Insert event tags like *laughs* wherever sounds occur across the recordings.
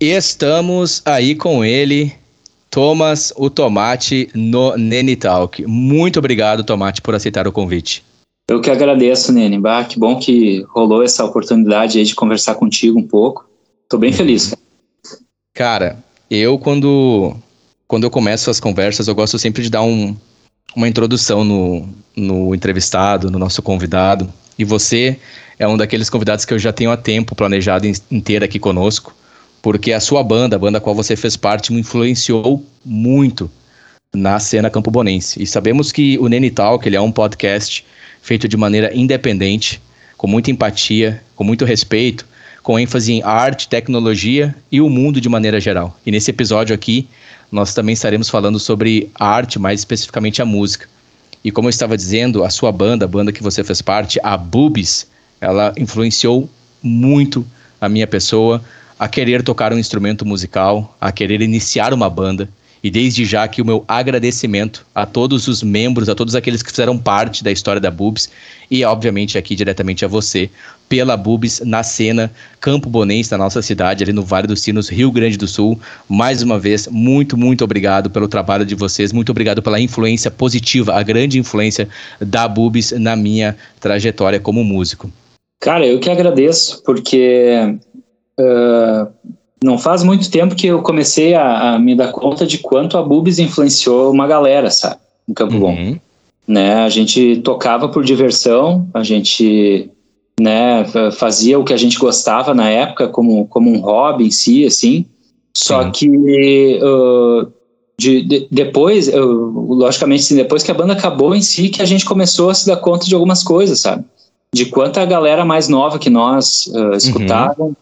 Estamos aí com ele, Thomas, o Tomate, no Nene Talk. Muito obrigado, Tomate, por aceitar o convite. Eu que agradeço, Nene. Bah, que bom que rolou essa oportunidade aí de conversar contigo um pouco. Tô bem feliz, cara. Cara, eu quando, quando eu começo as conversas, eu gosto sempre de dar um, uma introdução no, no entrevistado, no nosso convidado. E você é um daqueles convidados que eu já tenho há tempo planejado ter aqui conosco, porque a sua banda, a banda a qual você fez parte, me influenciou muito na cena campobonense. E sabemos que o Nene Talk, ele é um podcast feito de maneira independente, com muita empatia, com muito respeito, com ênfase em arte, tecnologia e o mundo de maneira geral. E nesse episódio aqui, nós também estaremos falando sobre a arte, mais especificamente a música. E como eu estava dizendo, a sua banda, a banda que você fez parte, a Bubis, ela influenciou muito a minha pessoa a querer tocar um instrumento musical, a querer iniciar uma banda. E desde já aqui o meu agradecimento a todos os membros, a todos aqueles que fizeram parte da história da Bubs e obviamente aqui diretamente a você pela Bubs na cena Campo Bonense da nossa cidade, ali no Vale dos Sinos, Rio Grande do Sul. Mais uma vez, muito, muito obrigado pelo trabalho de vocês, muito obrigado pela influência positiva, a grande influência da Bubs na minha trajetória como músico. Cara, eu que agradeço, porque uh, não faz muito tempo que eu comecei a, a, me dar conta de quanto a Bubis influenciou uma galera, sabe? Em Campo uhum. Bom. Né? A gente tocava por diversão, a gente né, fazia o que a gente gostava na época como, como um hobby em si, assim. Só uhum. que uh, de, de, depois, logicamente, assim, depois que a banda acabou em si, que a gente começou a se dar conta de algumas coisas, sabe? De quanta galera mais nova que nós uh, escutavam, uhum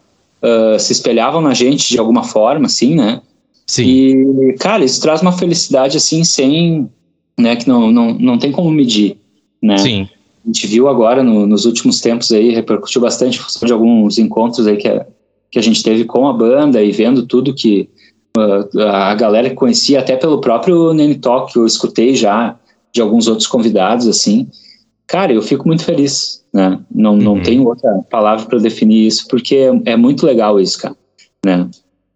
uh, se espelhavam na gente de alguma forma, assim, né? Sim. E, cara, isso traz uma felicidade, assim, sem, né, que não, não, não tem como medir, né? Sim. A gente viu agora, no, nos últimos tempos aí, repercutiu bastante de alguns encontros aí que a, que a gente teve com a banda e vendo tudo que uh, a galera que conhecia, até pelo próprio Nene Talk, que eu escutei já de alguns outros convidados, assim, cara, eu fico muito feliz, né? Não, uhum. não tenho outra palavra para definir isso, porque é, é, muito legal isso, cara, né?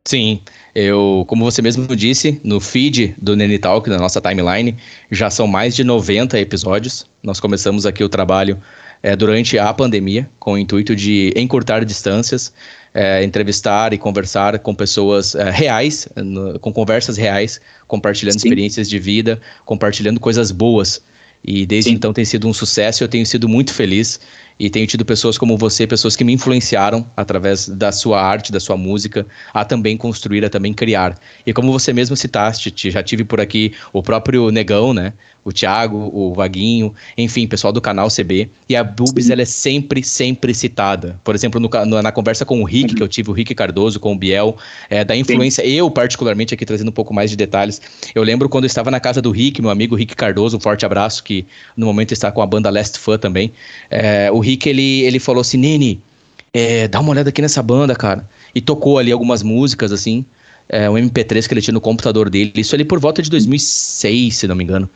Sim, eu, como você mesmo disse, no feed do Nene Talk, na nossa timeline, já são mais de 90 episódios. Nós começamos aqui o trabalho é, durante a pandemia, com o intuito de encurtar distâncias, é, entrevistar e conversar com pessoas é, reais, no, com conversas reais, compartilhando Sim. experiências de vida, compartilhando coisas boas e desde Sim. então tem sido um sucesso. Eu tenho sido muito feliz e tenho tido pessoas como você, pessoas que me influenciaram através da sua arte, da sua música, a também construir, a também criar. E como você mesmo citaste, já tive por aqui o próprio Negão, né? O Thiago, o Vaguinho, enfim, pessoal do canal CB. E a Bubis, ela é sempre, sempre citada. Por exemplo, no, na conversa com o Rick, que eu tive, o Rick Cardoso, com o Biel, é, da influência, Sim. eu particularmente aqui trazendo um pouco mais de detalhes. Eu lembro quando eu estava na casa do Rick, meu amigo Rick Cardoso, um forte abraço, que no momento está com a banda Last Fun também. É, o Rick, ele, ele falou assim, Nini, é, dá uma olhada aqui nessa banda, cara. E tocou ali algumas músicas, assim, é, um MP3 que ele tinha no computador dele. Isso ali por volta de 2006, se não me engano.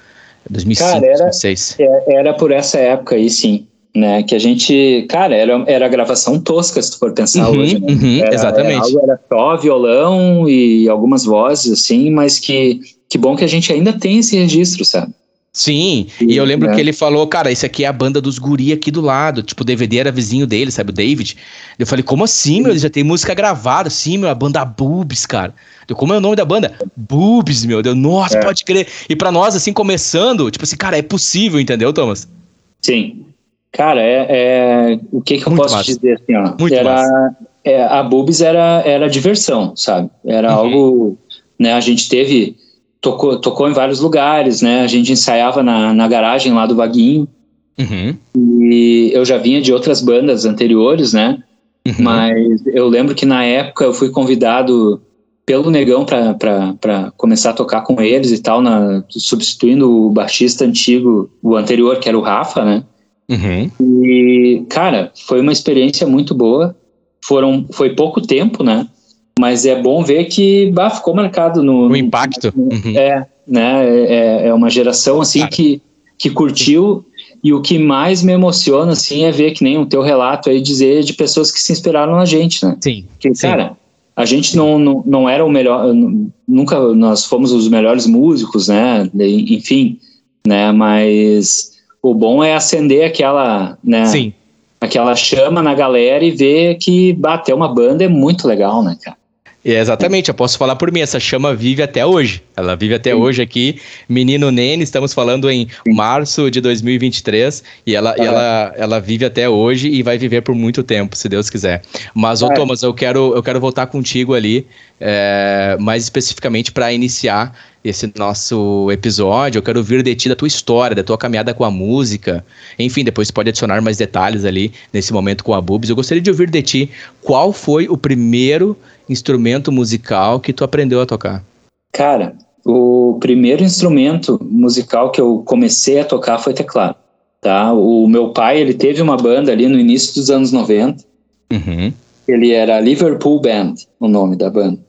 2005, cara, era, 2006. É, era por essa época aí, sim. Né, que a gente, cara, era, era gravação tosca, se tu for pensar uhum, hoje. Né? Uhum, era, exatamente. Era, era só violão e algumas vozes, assim, mas que, que bom que a gente ainda tem esse registro, sabe? Sim, e eu lembro é. que ele falou, cara, isso aqui é a banda dos guri aqui do lado. Tipo, o DVD era vizinho dele, sabe, o David. Eu falei, como assim, meu? Ele já tem música gravada, sim, meu, a banda Boobs, cara. Eu, como é o nome da banda? Boobs, meu. Deu, nossa, é. pode crer. E para nós, assim, começando, tipo assim, cara, é possível, entendeu, Thomas? Sim. Cara, é, é... o que, que eu Muito posso massa. dizer assim, ó? Muito era, é, a Boobs era, era diversão, sabe? Era uhum. algo, né, a gente teve tocou, tocou em vários lugares, né? A gente ensaiava na, na garagem lá do Vaguinho. Uhum. E eu já vinha de outras bandas anteriores, né? Uhum. Mas eu lembro que na época eu fui convidado pelo Negão para começar a tocar com eles e tal, na, substituindo o baixista antigo, o anterior, que era o Rafa, né? Uhum. E, cara, foi uma experiência muito boa. Foram, foi pouco tempo, né? Mas é bom ver que bah, ficou marcado no. O impacto. No, uhum. É, né? É, é uma geração assim que, que curtiu E o que mais me emociona, assim, é ver que nem o teu relato aí dizer de pessoas que se inspiraram na gente, né? Sim. Porque, sim. cara, a gente não, não, não era o melhor, nunca nós fomos os melhores músicos, né? Enfim, né? Mas o bom é acender aquela, né? Sim. Aquela chama na galera e ver que bater uma banda é muito legal, né, cara? É, exatamente, eu posso falar por mim, essa chama vive até hoje. Ela vive até Sim. hoje aqui. Menino Nene, estamos falando em Sim. março de 2023 e ela, e ela, ela vive até hoje e vai viver por muito tempo, se Deus quiser. Mas, ô é. Thomas, eu quero, eu quero voltar contigo ali, é, mais especificamente para iniciar esse nosso episódio. Eu quero ouvir de ti da tua história, da tua caminhada com a música. Enfim, depois pode adicionar mais detalhes ali nesse momento com a Bubs. Eu gostaria de ouvir de ti qual foi o primeiro instrumento musical que tu aprendeu a tocar? Cara, o primeiro instrumento musical que eu comecei a tocar foi teclado. Tá? O meu pai, ele teve uma banda ali no início dos anos 90. Uhum. Ele era Liverpool Band, o nome da banda.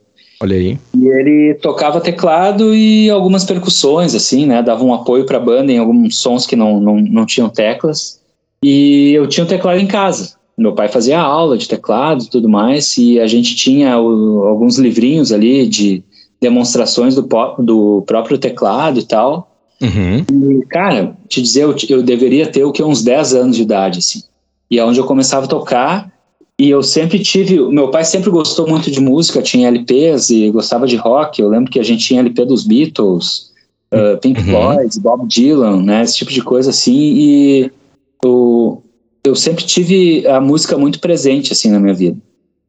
Olha aí. E ele tocava teclado e algumas percussões, assim, né? Dava um apoio para a banda em alguns sons que não, não, não tinham teclas. E eu tinha um teclado em casa. Meu pai fazia aula de teclado e tudo mais, e a gente tinha o, alguns livrinhos ali de demonstrações do, do próprio teclado e tal. Uhum. E, cara, te dizer, eu, eu deveria ter o que uns 10 anos de idade, assim. E é onde eu começava a tocar, e eu sempre tive. Meu pai sempre gostou muito de música, tinha LPs e gostava de rock. Eu lembro que a gente tinha LP dos Beatles, uh, Pink uhum. Floyd, Bob Dylan, né? Esse tipo de coisa assim. E o, eu sempre tive a música muito presente assim na minha vida.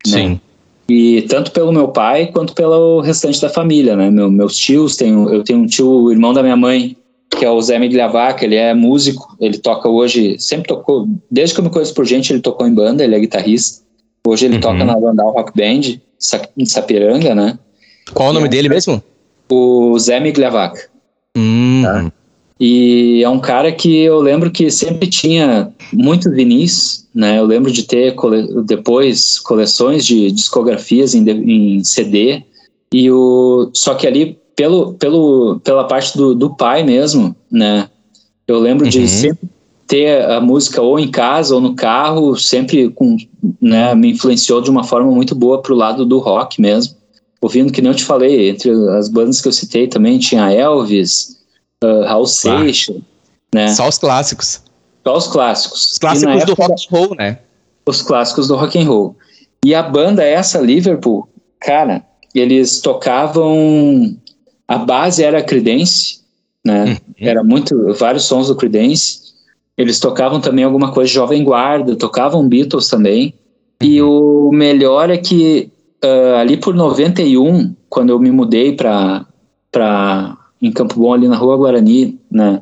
Né? Sim. Né? E tanto pelo meu pai quanto pelo restante da família, né? Meu, meus tios, tenho, eu tenho um tio, irmão da minha mãe, que é o Zé Migliavac, ele é músico, ele toca hoje, sempre tocou, desde que eu me conheço por gente, ele tocou em banda, ele é guitarrista. Hoje ele uhum. toca na Landau Rock Band, em Sapiranga, né? Qual o nome é, dele mesmo? O Zé Migliavac. Hum. Tá? E é um cara que eu lembro que sempre tinha muitos vinis, né? Eu lembro de ter cole depois coleções de discografias em, em, CD e o só que ali pelo, pelo pela parte do, do pai mesmo, né? Eu lembro uhum. de sempre ter a música ou em casa ou no carro, sempre com, né, me influenciou de uma forma muito boa pro lado do rock mesmo. Ouvindo que nem eu te falei, entre as bandas que eu citei também tinha Elvis, uh, Raul Seixas, né? Só os clássicos. Só os clássicos. Os clássicos do rock and roll, né? Os clássicos do rock and roll. E a banda essa, Liverpool, cara, eles tocavam... A base era Creedence, né? Uhum. Era muito... Vários sons do Creedence. Eles tocavam também alguma coisa de Jovem Guarda, tocavam Beatles também. Uhum. E o melhor é que uh, ali por 91, quando eu me mudei para em Campo Bom, ali na Rua Guarani, né?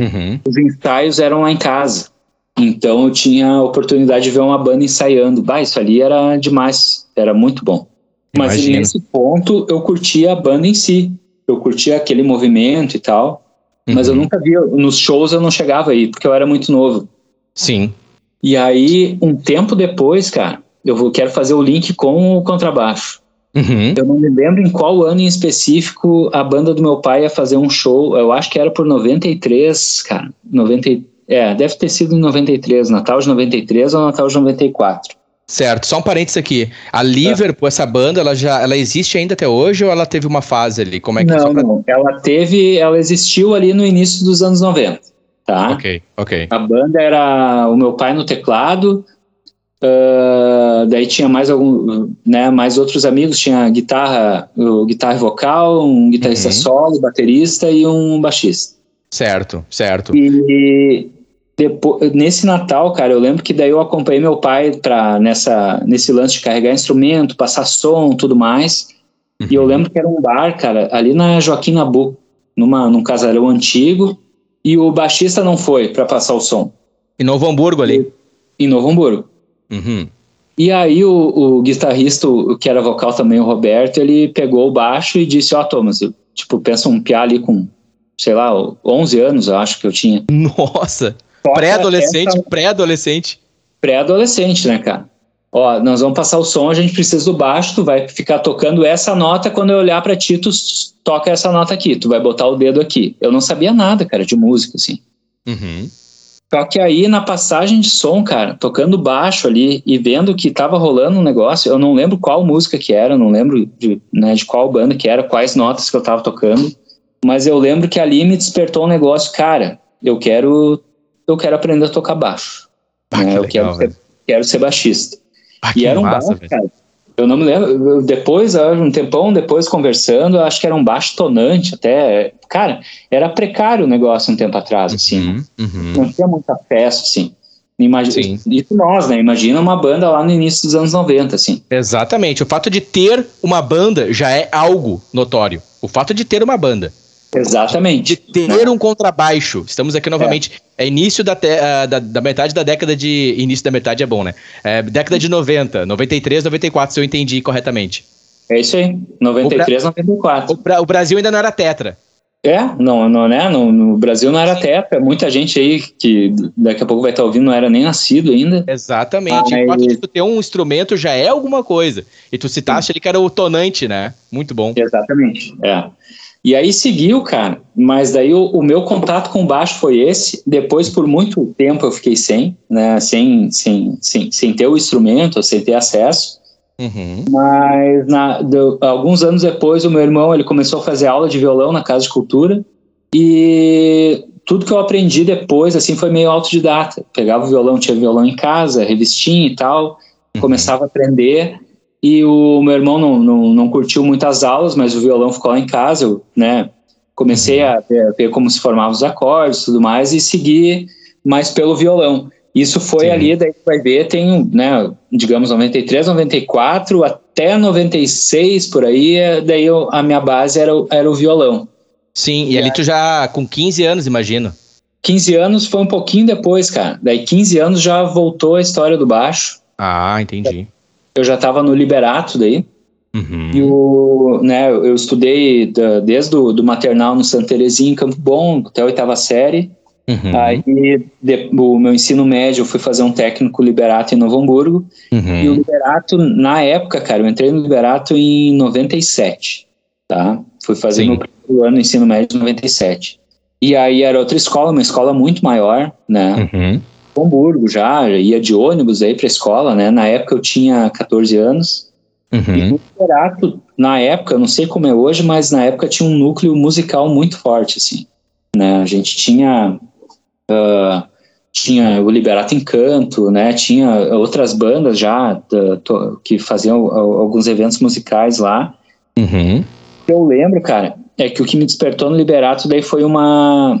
Uhum. Os ensaios eram lá em casa. Então eu tinha a oportunidade de ver uma banda ensaiando. Bah, isso ali era demais, era muito bom. Mas Imagina. nesse ponto eu curtia a banda em si. Eu curtia aquele movimento e tal. Uhum. Mas eu uhum. nunca via, nos shows eu não chegava aí, porque eu era muito novo. Sim. E aí, um tempo depois, cara, eu quero fazer o link com o contrabaixo. Uhum. Eu não me lembro em qual ano em específico a banda do meu pai ia fazer um show. Eu acho que era por 93, cara. 90, é, deve ter sido em 93, Natal de 93 ou Natal de 94. Certo, só um parênteses aqui. A Liverpool, essa banda, ela já ela existe ainda até hoje ou ela teve uma fase ali? Como é que Não, pra... não. ela teve, ela existiu ali no início dos anos 90, tá? Ok, ok. A banda era o meu pai no teclado, Uh, daí tinha mais algum, né, mais outros amigos, tinha guitarra, o guitarra vocal, um guitarrista uhum. solo, baterista e um baixista. Certo, certo. E depois, nesse Natal, cara, eu lembro que daí eu acompanhei meu pai para nessa nesse lance de carregar instrumento, passar som, tudo mais. Uhum. E eu lembro que era um bar, cara, ali na Joaquim Nabu, numa num casarão antigo, e o baixista não foi para passar o som. Em Novo Hamburgo ali. Em Novo Hamburgo. Uhum. E aí o, o, guitarrista, o, que era vocal também, o Roberto, ele pegou o baixo e disse, ó, oh, Thomas, eu, tipo, pensa um piá ali com, sei lá, 11 anos, eu acho que eu tinha. Nossa! Pré-adolescente, pré-adolescente. Pré-adolescente, né, cara? Ó, nós vamos passar o som, a gente precisa do baixo, tu vai ficar tocando essa nota, quando eu olhar para ti, tu toca essa nota aqui, tu vai botar o dedo aqui. Eu não sabia nada, cara, de música, assim. Uhum. Só que aí na passagem de som, cara, tocando baixo ali e vendo que tava rolando um negócio, eu não lembro qual música que era, não lembro de, né, de qual banda que era, quais notas que eu tava tocando, mas eu lembro que ali me despertou um negócio, cara, eu quero eu quero aprender a tocar baixo. Ah, né? Eu legal, quero, ser, quero ser baixista. Ah, e era um massa, baixo, cara. Eu não me lembro. Depois, um tempão depois, conversando, acho que era um baixo tonante até. Cara, era precário o negócio um tempo atrás, assim. Uhum, uhum. Não tinha muita peça, assim. Imagina, isso nós, né? Imagina uma banda lá no início dos anos 90, assim. Exatamente. O fato de ter uma banda já é algo notório. O fato de ter uma banda. Exatamente. De ter um contrabaixo. Estamos aqui novamente. É, é início da, te, uh, da, da, metade da década de. Início da metade é bom, né? É, década de 90, 93, 94, se eu entendi corretamente. É isso aí. 93, o 94. O, o Brasil ainda não era tetra. É, não, não, né? No, no, Brasil não era tetra. Muita gente aí que daqui a pouco vai estar ouvindo não era nem nascido ainda. Exatamente. Mas... Enquanto tu ter um instrumento já é alguma coisa. E tu citaste ali que era o tonante, né? Muito bom. Exatamente. É. E aí seguiu, cara, mas daí o, o, meu contato com baixo foi esse. Depois, por muito tempo, eu fiquei sem, né? Sem, sem, sem, sem ter o instrumento, sem ter acesso. Uhum. Mas na, alguns anos depois, o meu irmão ele começou a fazer aula de violão na Casa de Cultura. E tudo que eu aprendi depois, assim, foi meio autodidata. Pegava o violão, tinha violão em casa, revistinha e tal. Uhum. Começava a aprender. E o meu irmão não, não, não curtiu muitas aulas, mas o violão ficou lá em casa, eu, né, comecei a ver, ver como se formavam os acordes e tudo mais, e segui mais pelo violão. Isso foi Sim. ali, daí vai ver, tem, né, digamos, 93, 94, até 96, por aí, é, daí eu, a minha base era, era o violão. Sim, e, e ali aí, tu já com 15 anos, imagino. 15 anos foi um pouquinho depois, cara. Daí 15 anos já voltou a história do baixo. Ah, entendi eu já estava no Liberato daí. Uhum. E o, né, eu estudei da, desde o do maternal no Santa Terezinha, em Campo Bom, até a oitava série. Uhum. Aí de, o meu ensino médio eu fui fazer um técnico Liberato em Novo Hamburgo. Uhum. E o Liberato, na época, cara, eu entrei no Liberato em 97, tá? Fui fazer Sim. meu primeiro ano ensino médio em 97. E aí era outra escola, uma escola muito maior, né? Uhum. Hamburgo já, ia de ônibus aí para a escola, né? Na época eu tinha 14 anos. Uhum. E no Liberato, na época, não sei como é hoje, mas na época tinha um núcleo musical muito forte, assim. Né? A gente tinha uh, tinha o Liberato Encanto, né? Tinha outras bandas já uh, que faziam alguns eventos musicais lá. Uhum. Eu lembro, cara, é que o que me despertou no Liberato daí foi uma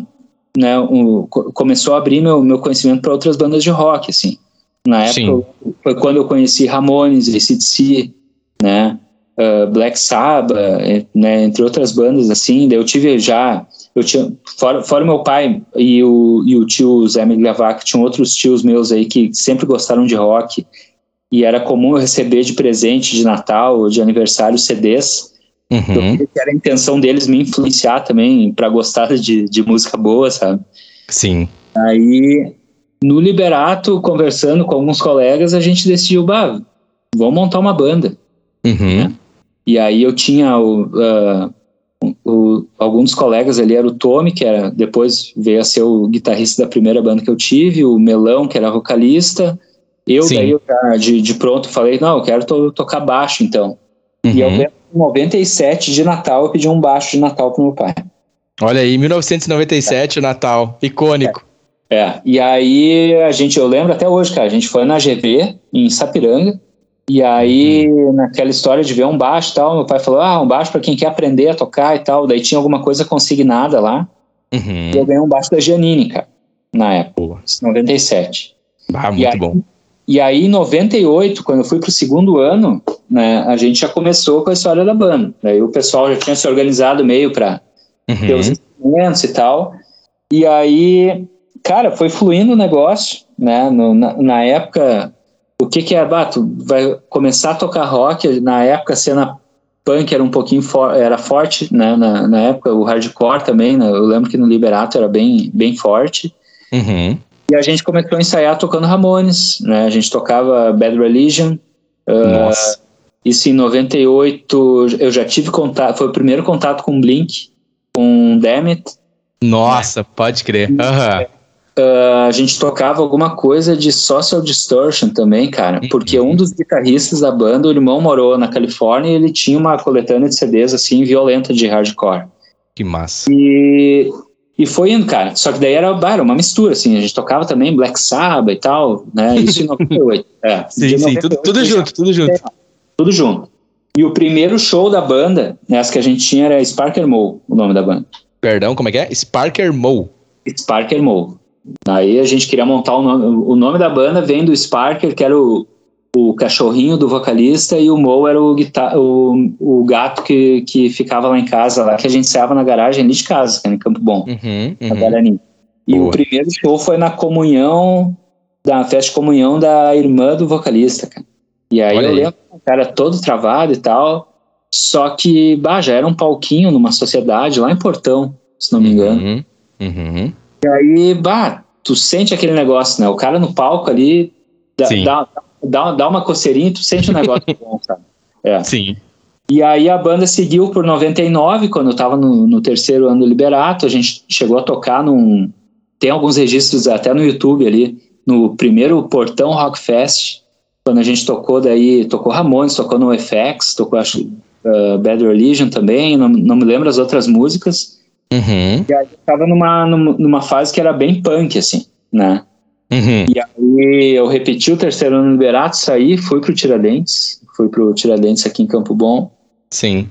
né, um, começou a abrir meu, meu conhecimento para outras bandas de rock, assim. Na época Sim. foi quando eu conheci Ramones, ACDC, né, uh, Black Sabbath, né, entre outras bandas, assim. Daí eu tive já, eu tinha, fora, fora meu pai e o, e o tio Zé Miglavac, tinham outros tios meus aí que sempre gostaram de rock, e era comum eu receber de presente de Natal ou de aniversário CDs, Uhum. Eu que era a intenção deles me influenciar também para gostar de, de música boa, sabe? Sim. Aí, no Liberato, conversando com alguns colegas, a gente decidiu, bah, vamos montar uma banda. Uhum. Né? E aí eu tinha o, uh, o, alguns colegas ali, era o Tommy, que era, depois veio a ser o guitarrista da primeira banda que eu tive, o Melão, que era vocalista, eu Sim. daí eu, de, de pronto falei, não, eu quero to, tocar baixo então. Uhum. E eu lembro 97 de Natal, eu pedi um baixo de Natal pro meu pai. Olha aí, 1997, é. o Natal, icônico. É. é. e aí a gente, eu lembro até hoje, cara, a gente foi na GV, em Sapiranga, e aí uhum. naquela história de ver um baixo e tal, meu pai falou, ah, um baixo para quem quer aprender a tocar e tal, daí tinha alguma coisa consignada lá, uhum. e eu ganhei um baixo da Giannini, cara, na época, Boa. 97. Ah, muito aí, bom. E aí, em 98, quando eu fui para o segundo ano, né, a gente já começou com a história da banda. Aí o pessoal já tinha se organizado meio para uhum. ter os instrumentos e tal. E aí, cara, foi fluindo o negócio, né? No, na, na, época, o que que é, bato? Vai começar a tocar rock, na época a cena punk era um pouquinho for, era forte, né? Na, na época o hardcore também, né? eu lembro que no Liberato era bem, bem forte. Uhum. E a gente começou a ensaiar tocando Ramones, né? A gente tocava Bad Religion. Uh, Nossa. Isso em 98, eu já tive contato, foi o primeiro contato com Blink, com Dammit. Nossa, pode crer. Uhum. Uh, a gente tocava alguma coisa de social distortion também, cara, uhum. porque um dos guitarristas da banda, o irmão morou na Califórnia e ele tinha uma coletânea de CDs assim violenta de hardcore. Que massa. E, e foi indo, cara. Só que daí era, era uma mistura, assim. A gente tocava também Black Sabbath e tal, né? Isso em 98. É, sim, sim, 98, tudo, tudo junto, tudo junto. tudo junto. E o primeiro show da banda, nessa que a gente tinha, era Sparker Mo, o nome da banda. Perdão, como é que é? Sparker Mo. Sparker Mo. Aí a gente queria montar o nome. O nome da banda vem do Sparker, que era o, o cachorrinho do vocalista, e o Mo era o, guitar, o, o gato que, que ficava lá em casa, lá que a gente saiava na garagem ali de casa, era em Campo Bom, uhum, uhum. E Boa. o primeiro show foi na comunhão, da festa de comunhão da irmã do vocalista, cara. E aí Olha eu aí. lembro, o cara todo travado e tal, só que, bah, já era um palquinho numa sociedade lá em Portão, se não me engano. Uhum, uhum. E aí, bah, tu sente aquele negócio, né? O cara no palco ali dá, dá, dá, dá, uma coceirinha e tu sente um negócio *laughs* bom, sabe? É. Sim. E aí a banda seguiu por 99, quando eu tava no, no terceiro ano do Liberato, a gente chegou a tocar num... Tem alguns registros até no YouTube ali, no primeiro Portão Rock Fest, quando a gente tocou daí, tocou Ramones, tocou no FX, tocou acho uh, Bad Religion também, não, não me lembro as outras músicas, Uhum. E aí eu tava numa, numa fase que era bem punk, assim, né? Uhum. E aí eu repeti o terceiro ano no Liberato, saí, fui pro Tiradentes, fui pro Tiradentes aqui em Campo Bom. Sim.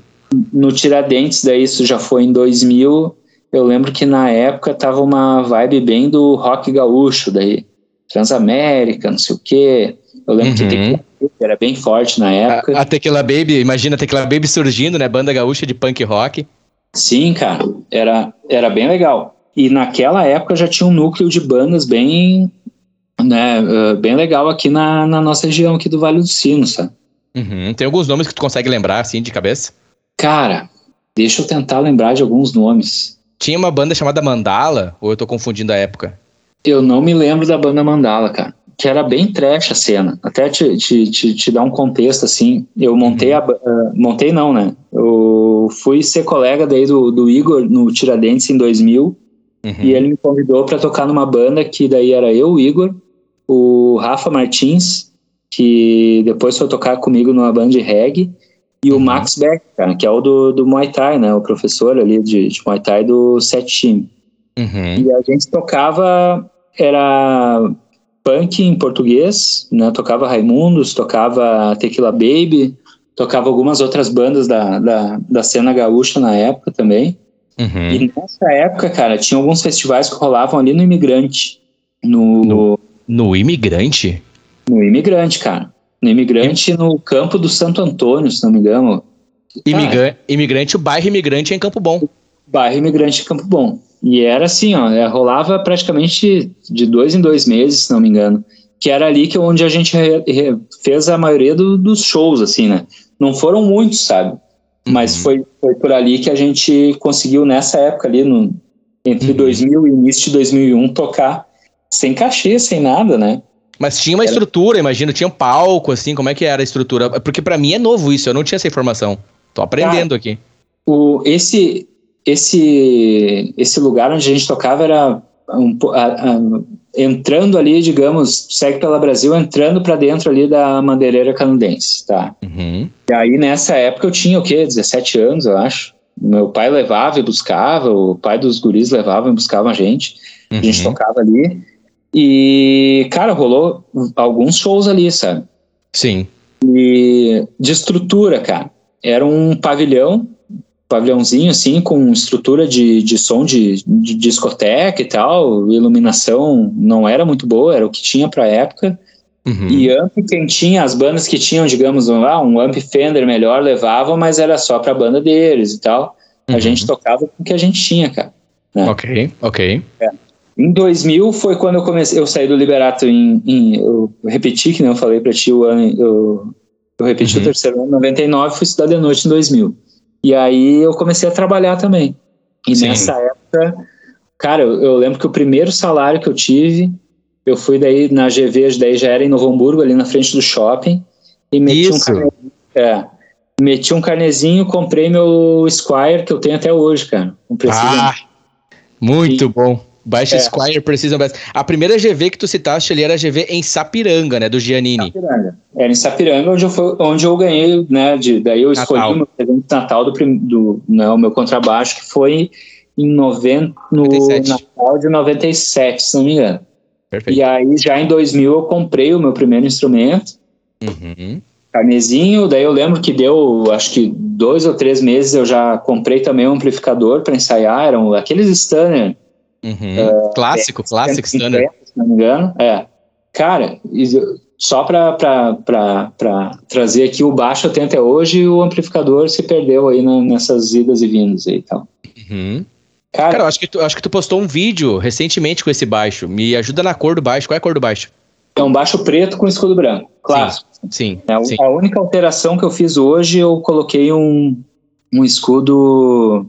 No Tiradentes, daí isso já foi em 2000, eu lembro que na época tava uma vibe bem do rock gaúcho, daí Transamérica, não sei o quê. Eu lembro uhum. que Tequila Baby era bem forte na época. A, a Tequila Baby, imagina a Tequila Baby surgindo, né? Banda gaúcha de punk rock. Sim, cara, era, era bem legal. E naquela época já tinha um núcleo de bandas bem, né, uh, bem legal aqui na, na nossa região aqui do Vale do Sino, sabe? Uhum. Tem alguns nomes que tu consegue lembrar, assim, de cabeça? Cara, deixa eu tentar lembrar de alguns nomes. Tinha uma banda chamada Mandala, ou eu tô confundindo a época? Eu não me lembro da banda Mandala, cara que era bem trash a cena. Até te, te, te, te dar um contexto, assim, eu montei uhum. a... Uh, montei não, né? Eu fui ser colega daí do, do Igor no Tiradentes em 2000, uhum. e ele me convidou para tocar numa banda que daí era eu, o Igor, o Rafa Martins, que depois foi tocar comigo numa banda de reggae, e uhum. o Max Beck, cara, que é o do, do Muay Thai, né? O professor ali de, de Muay Thai do Set Team. Uhum. E a gente tocava, era punk em português, né? Tocava Raimundos, tocava Tequila Baby, tocava algumas outras bandas da, da, da cena gaúcha na época também. Uhum. E nessa época, cara, tinha alguns festivais que rolavam ali no Imigrante. No, no, no Imigrante? No Imigrante, cara. No Imigrante, no campo do Santo Antônio, se não me engano. Imigra imigrante, o bairro Imigrante é em Campo Bom. Bairro Imigrante em Campo Bom. E era assim, ó, é, rolava praticamente de dois em dois meses, se não me engano. Que era ali que onde a gente fez a maioria do, dos shows, assim, né? Não foram muitos, sabe? Mas uhum. foi, foi por ali que a gente conseguiu, nessa época ali, no, entre uhum. 2000 e início de 2001, tocar sem cachê, sem nada, né? Mas tinha uma era... estrutura, imagino, tinha um palco, assim, como é que era a estrutura? Porque para mim é novo isso, eu não tinha essa informação. Tô aprendendo Cara, aqui. O, esse, esse, esse lugar onde a gente tocava era um, a, a, entrando ali, digamos, segue pela Brasil, entrando para dentro ali da Madeireira Canadense, tá? Uhum. E aí nessa época eu tinha o quê? 17 anos, eu acho. Meu pai levava e buscava, o pai dos guris levava e buscava a gente. Uhum. A gente tocava ali. E, cara, rolou alguns shows ali, sabe? Sim. E de estrutura, cara. Era um pavilhão pavilhãozinho assim com estrutura de, de som de, de discoteca e tal, iluminação não era muito boa, era o que tinha para época. Uhum. E amp quem tinha, as bandas que tinham, digamos, um, ah, um amp Fender melhor levavam, mas era só para banda deles e tal. Uhum. A gente tocava com o que a gente tinha, cara. Né? Ok, ok. É. Em 2000 foi quando eu comecei, eu saí do Liberato em, em eu repeti que não eu falei para ti o ano, eu, eu repeti uhum. o terceiro ano, 99, fui estudar de noite em 2000. E aí eu comecei a trabalhar também. E Sim. nessa época, cara, eu, eu, lembro que o primeiro salário que eu tive, eu fui daí na GV, daí já era em Novo Hamburgo, ali na frente do shopping, e meti Isso. um carnezinho, é, meti um carnezinho, comprei meu Squire, que eu tenho até hoje, cara. Um ah, muito e, bom. Baixo é. Squire Precision Bass. A primeira GV que tu citaste ali era a GV em Sapiranga, né? Do Giannini. Sapiranga. Era em Sapiranga, onde eu, foi, onde eu ganhei, né? De, daí eu escolhi Natal. o meu presente de Natal do, do né, o meu contrabaixo, que foi em 90, no 97. Natal de 97, se não me engano. Perfeito. E aí, já em 2000, eu comprei o meu primeiro instrumento. Uhum. Carnezinho, daí eu lembro que deu, acho que dois ou três meses eu já comprei também um amplificador para ensaiar, eram aqueles Stunner. Uhum. Uh, clássico, é, clássico Stunner. Se não me engano, é. Cara, só para trazer aqui o baixo tenho até hoje, o amplificador se perdeu aí na, nessas idas e vindas aí e tal. Uhum. Cara, Cara, eu acho que, tu, acho que tu postou um vídeo recentemente com esse baixo. Me ajuda na cor do baixo. Qual é a cor do baixo? É um baixo preto com escudo branco. Claro. Sim. sim, é, sim. A única alteração que eu fiz hoje, eu coloquei um, um escudo.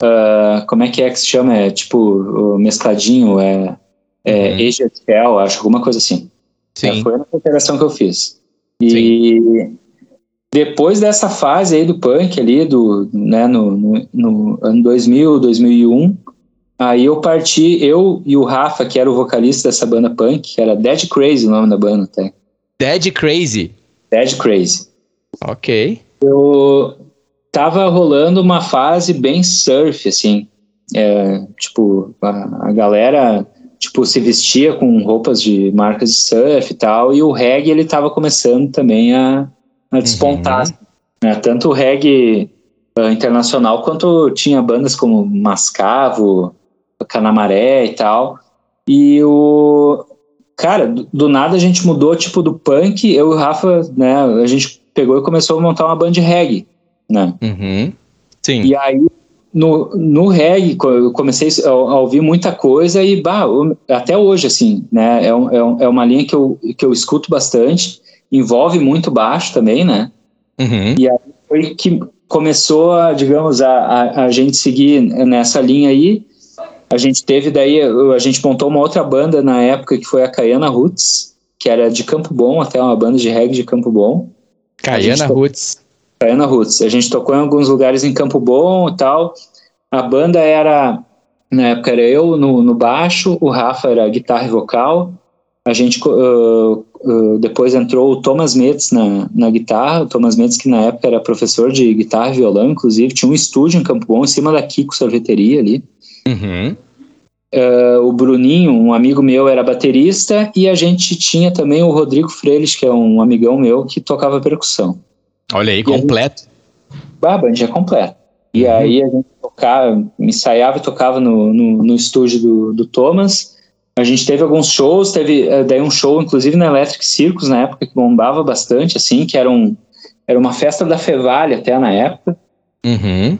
Uh, como é que é que se chama? É tipo mescladinho, é, é uhum. Shell, acho, alguma coisa assim. Sim. É, foi a alteração que eu fiz. E sim. depois dessa fase aí do punk ali, do, né, no, no, no ano 2000, 2001, Aí eu parti, eu e o Rafa, que era o vocalista dessa banda punk, que era Dead Crazy o nome da banda até. Dead Crazy? Dead Crazy. Ok. Eu tava rolando uma fase bem surf, assim. É, tipo, a, a, galera tipo, se vestia com roupas de marcas de surf e tal, e o reggae ele tava começando também a, a despontar. Uhum. Né? Tanto o reggae uh, internacional quanto tinha bandas como Mascavo, Canamaré e tal. E o. Cara, do, do, nada a gente mudou, tipo, do punk, eu e o Rafa, né, a gente pegou e começou a montar uma banda de reggae, né? Uhum. Sim. E aí, no, no reggae, eu comecei a, a ouvir muita coisa e, bah, eu, até hoje, assim, né, é, um, é, um, é uma linha que eu, que eu escuto bastante, envolve muito baixo também, né? Uhum. E aí foi que começou, a, digamos, a, a, a gente seguir nessa linha aí, a gente teve daí, a gente montou uma outra banda na época que foi a Caiana Roots, que era de Campo Bom, até uma banda de reggae de Campo Bom. Caiana Roots. Caiana Roots. A gente tocou em alguns lugares em Campo Bom e tal. A banda era, na época era eu no, no baixo, o Rafa era guitarra e vocal. A gente uh, uh, depois entrou o Thomas Metz na, na guitarra. O Thomas Metz, que na época era professor de guitarra e violão, inclusive, tinha um estúdio em Campo Bom, em cima da Kiko Sorveteria ali. Uhum. Uh, o Bruninho, um amigo meu, era baterista e a gente tinha também o Rodrigo Freiles, que é um amigão meu, que tocava percussão. Olha aí, e completo. Gente, a banda é completa. E uhum. aí a gente tocava, ensaiava e tocava no, no, no, estúdio do, do Thomas. A gente teve alguns shows, teve uh, daí um show, inclusive na Electric Circus, na época, que bombava bastante, assim, que era, um, era uma festa da Fevale até na época. Uhum.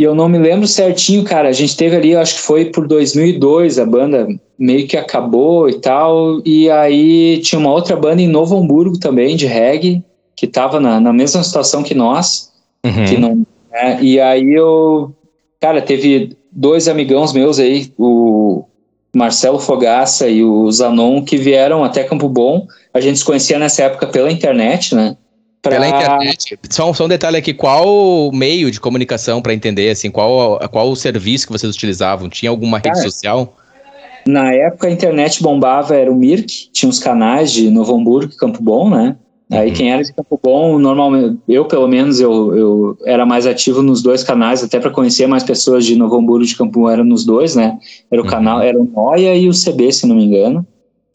E eu não me lembro certinho, cara. A gente teve ali, acho que foi por 2002, a banda meio que acabou e tal. E aí tinha uma outra banda em Novo Hamburgo também, de reggae, que tava na, na mesma situação que nós. Uhum. Que não, né? E aí eu. Cara, teve dois amigãos meus aí, o Marcelo Fogaça e o Zanon, que vieram até Campo Bom. A gente se conhecia nessa época pela internet, né? Pra... Pela internet. Só, só um detalhe aqui, qual meio de comunicação para entender, assim, qual, qual o serviço que vocês utilizavam? Tinha alguma rede Cara, social? Na época a internet bombava, era o Mirk, tinha os canais de Novo Hamburgo e Campo Bom, né? Uhum. Aí quem era de Campo Bom, normalmente, eu pelo menos, eu, eu era mais ativo nos dois canais, até para conhecer mais pessoas de Novo Hamburgo e de Campo Bom, era nos dois, né? Era o uhum. canal, era o Noia e o CB, se não me engano.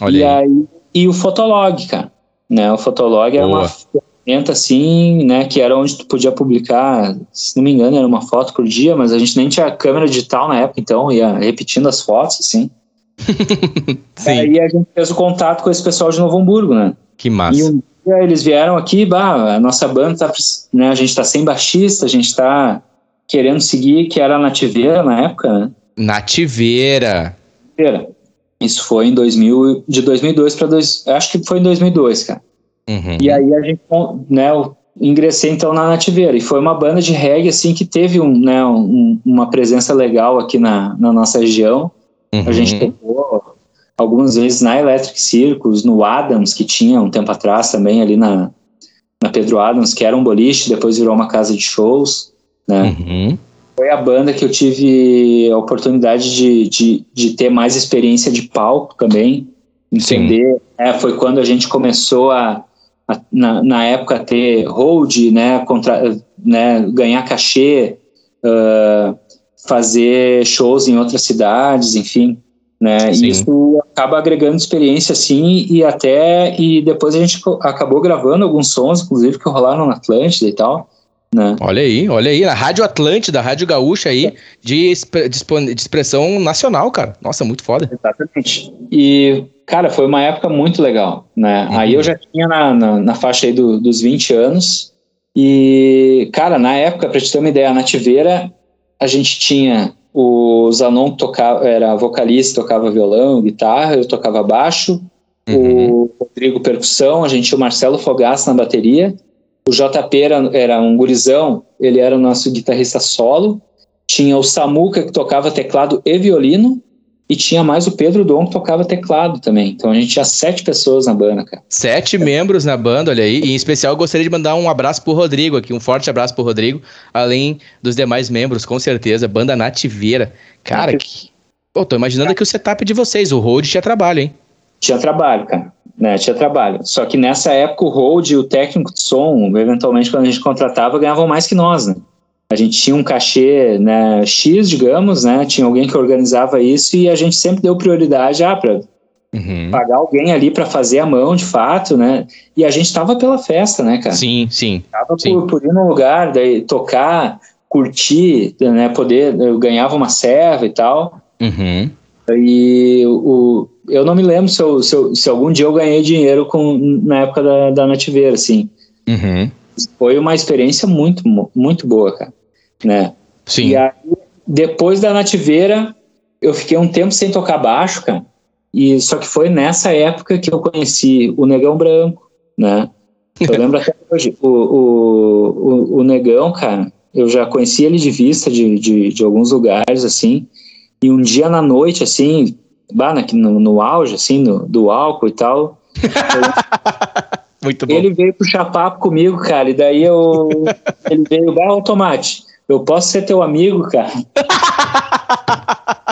Olha e aí. aí. E o Fotolog, cara. Né? O Fotolog era uma ferramenta assim, né, que era onde tu podia publicar, se não me engano, era uma foto por dia, mas a gente nem tinha câmera digital na época, então ia repetindo as fotos, assim. *laughs* Sim. Aí a gente fez o contato com esse pessoal de Novo Hamburgo, né? Que massa. E um dia eles vieram aqui, bah, a nossa banda tá, né, a gente tá sem baixista, a gente tá querendo seguir, que era a Nativeira na época, né? Nativeira. Nativeira. Isso foi em 2000, de 2002 para dois, acho que foi em 2002, cara. Uhum. E aí a gente, né, eu ingressei então na Nativeira. E foi uma banda de reggae, assim, que teve um, né, um, uma presença legal aqui na, na nossa região. Uhum. A gente tocou algumas vezes na Electric Circus, no Adams, que tinha um tempo atrás também ali na, na Pedro Adams, que era um boliche, depois virou uma casa de shows, né? Uhum. Foi a banda que eu tive a oportunidade de, de, de ter mais experiência de palco também, entender. É, foi quando a gente começou a, a na, na, época, ter hold, né, contra, né, ganhar cachê, uh, fazer shows em outras cidades, enfim. Né? E isso acaba agregando experiência, assim, e até. E depois a gente acabou gravando alguns sons, inclusive, que rolaram na Atlântida e tal. Né? Olha aí, olha aí, a Rádio Atlântida, a Rádio Gaúcha aí, de, de, expressão nacional, cara. Nossa, muito foda. Exatamente. E, cara, foi uma época muito legal, né? Uhum. Aí eu já tinha na, na, na faixa aí do, dos 20 anos, e, cara, na época, pra te ter uma ideia, a Nativeira, a gente tinha o Zanon tocava, era vocalista, tocava violão, guitarra, eu tocava baixo, uhum. o Rodrigo percussão, a gente tinha o Marcelo Fogaça na bateria, o JP era, era um gurizão, ele era o nosso guitarrista solo. Tinha o Samuca, que tocava teclado e violino. E tinha mais o Pedro Dom, que tocava teclado também. Então a gente tinha sete pessoas na banda, cara. Sete membros na banda, olha aí. E em especial eu gostaria de mandar um abraço pro Rodrigo aqui, um forte abraço pro Rodrigo, além dos demais membros, com certeza. Banda Nativeira. Cara, que... Pô, tô imaginando aqui o setup de vocês. O Road tinha trabalho, hein? Tinha trabalho, cara né, tinha trabalho. Só que nessa época o hold e o técnico de som, eventualmente quando a gente contratava, ganhavam mais que nós, né? A gente tinha um cachê né, X, digamos, né? Tinha alguém que organizava isso e a gente sempre deu prioridade ah, para uhum. pagar alguém ali para fazer a mão, de fato, né? E a gente estava pela festa, né, cara? Sim, sim. Tava sim. Por, por ir num lugar, daí tocar, curtir, né? Poder, eu ganhava uma serva e tal. Uhum. E o, eu não me lembro se, eu, se, eu, se, algum dia eu ganhei dinheiro com, na época da, da Nativeira, assim. Uhum. Foi uma experiência muito, muito boa, cara. Né? Sim. E aí, depois da Nativeira, eu fiquei um tempo sem tocar baixo, cara. E, só que foi nessa época que eu conheci o Negão Branco, né? Eu *laughs* lembro até hoje. O, o, o, o Negão, cara, eu já conheci ele de vista de, de, de alguns lugares, assim. E um dia na noite, assim, bah, no, no auge, assim, no, do álcool e tal. *laughs* Muito bom. Ele veio puxar papo comigo, cara, e daí eu. *laughs* ele veio, bah, automate. Eu posso ser teu amigo, cara?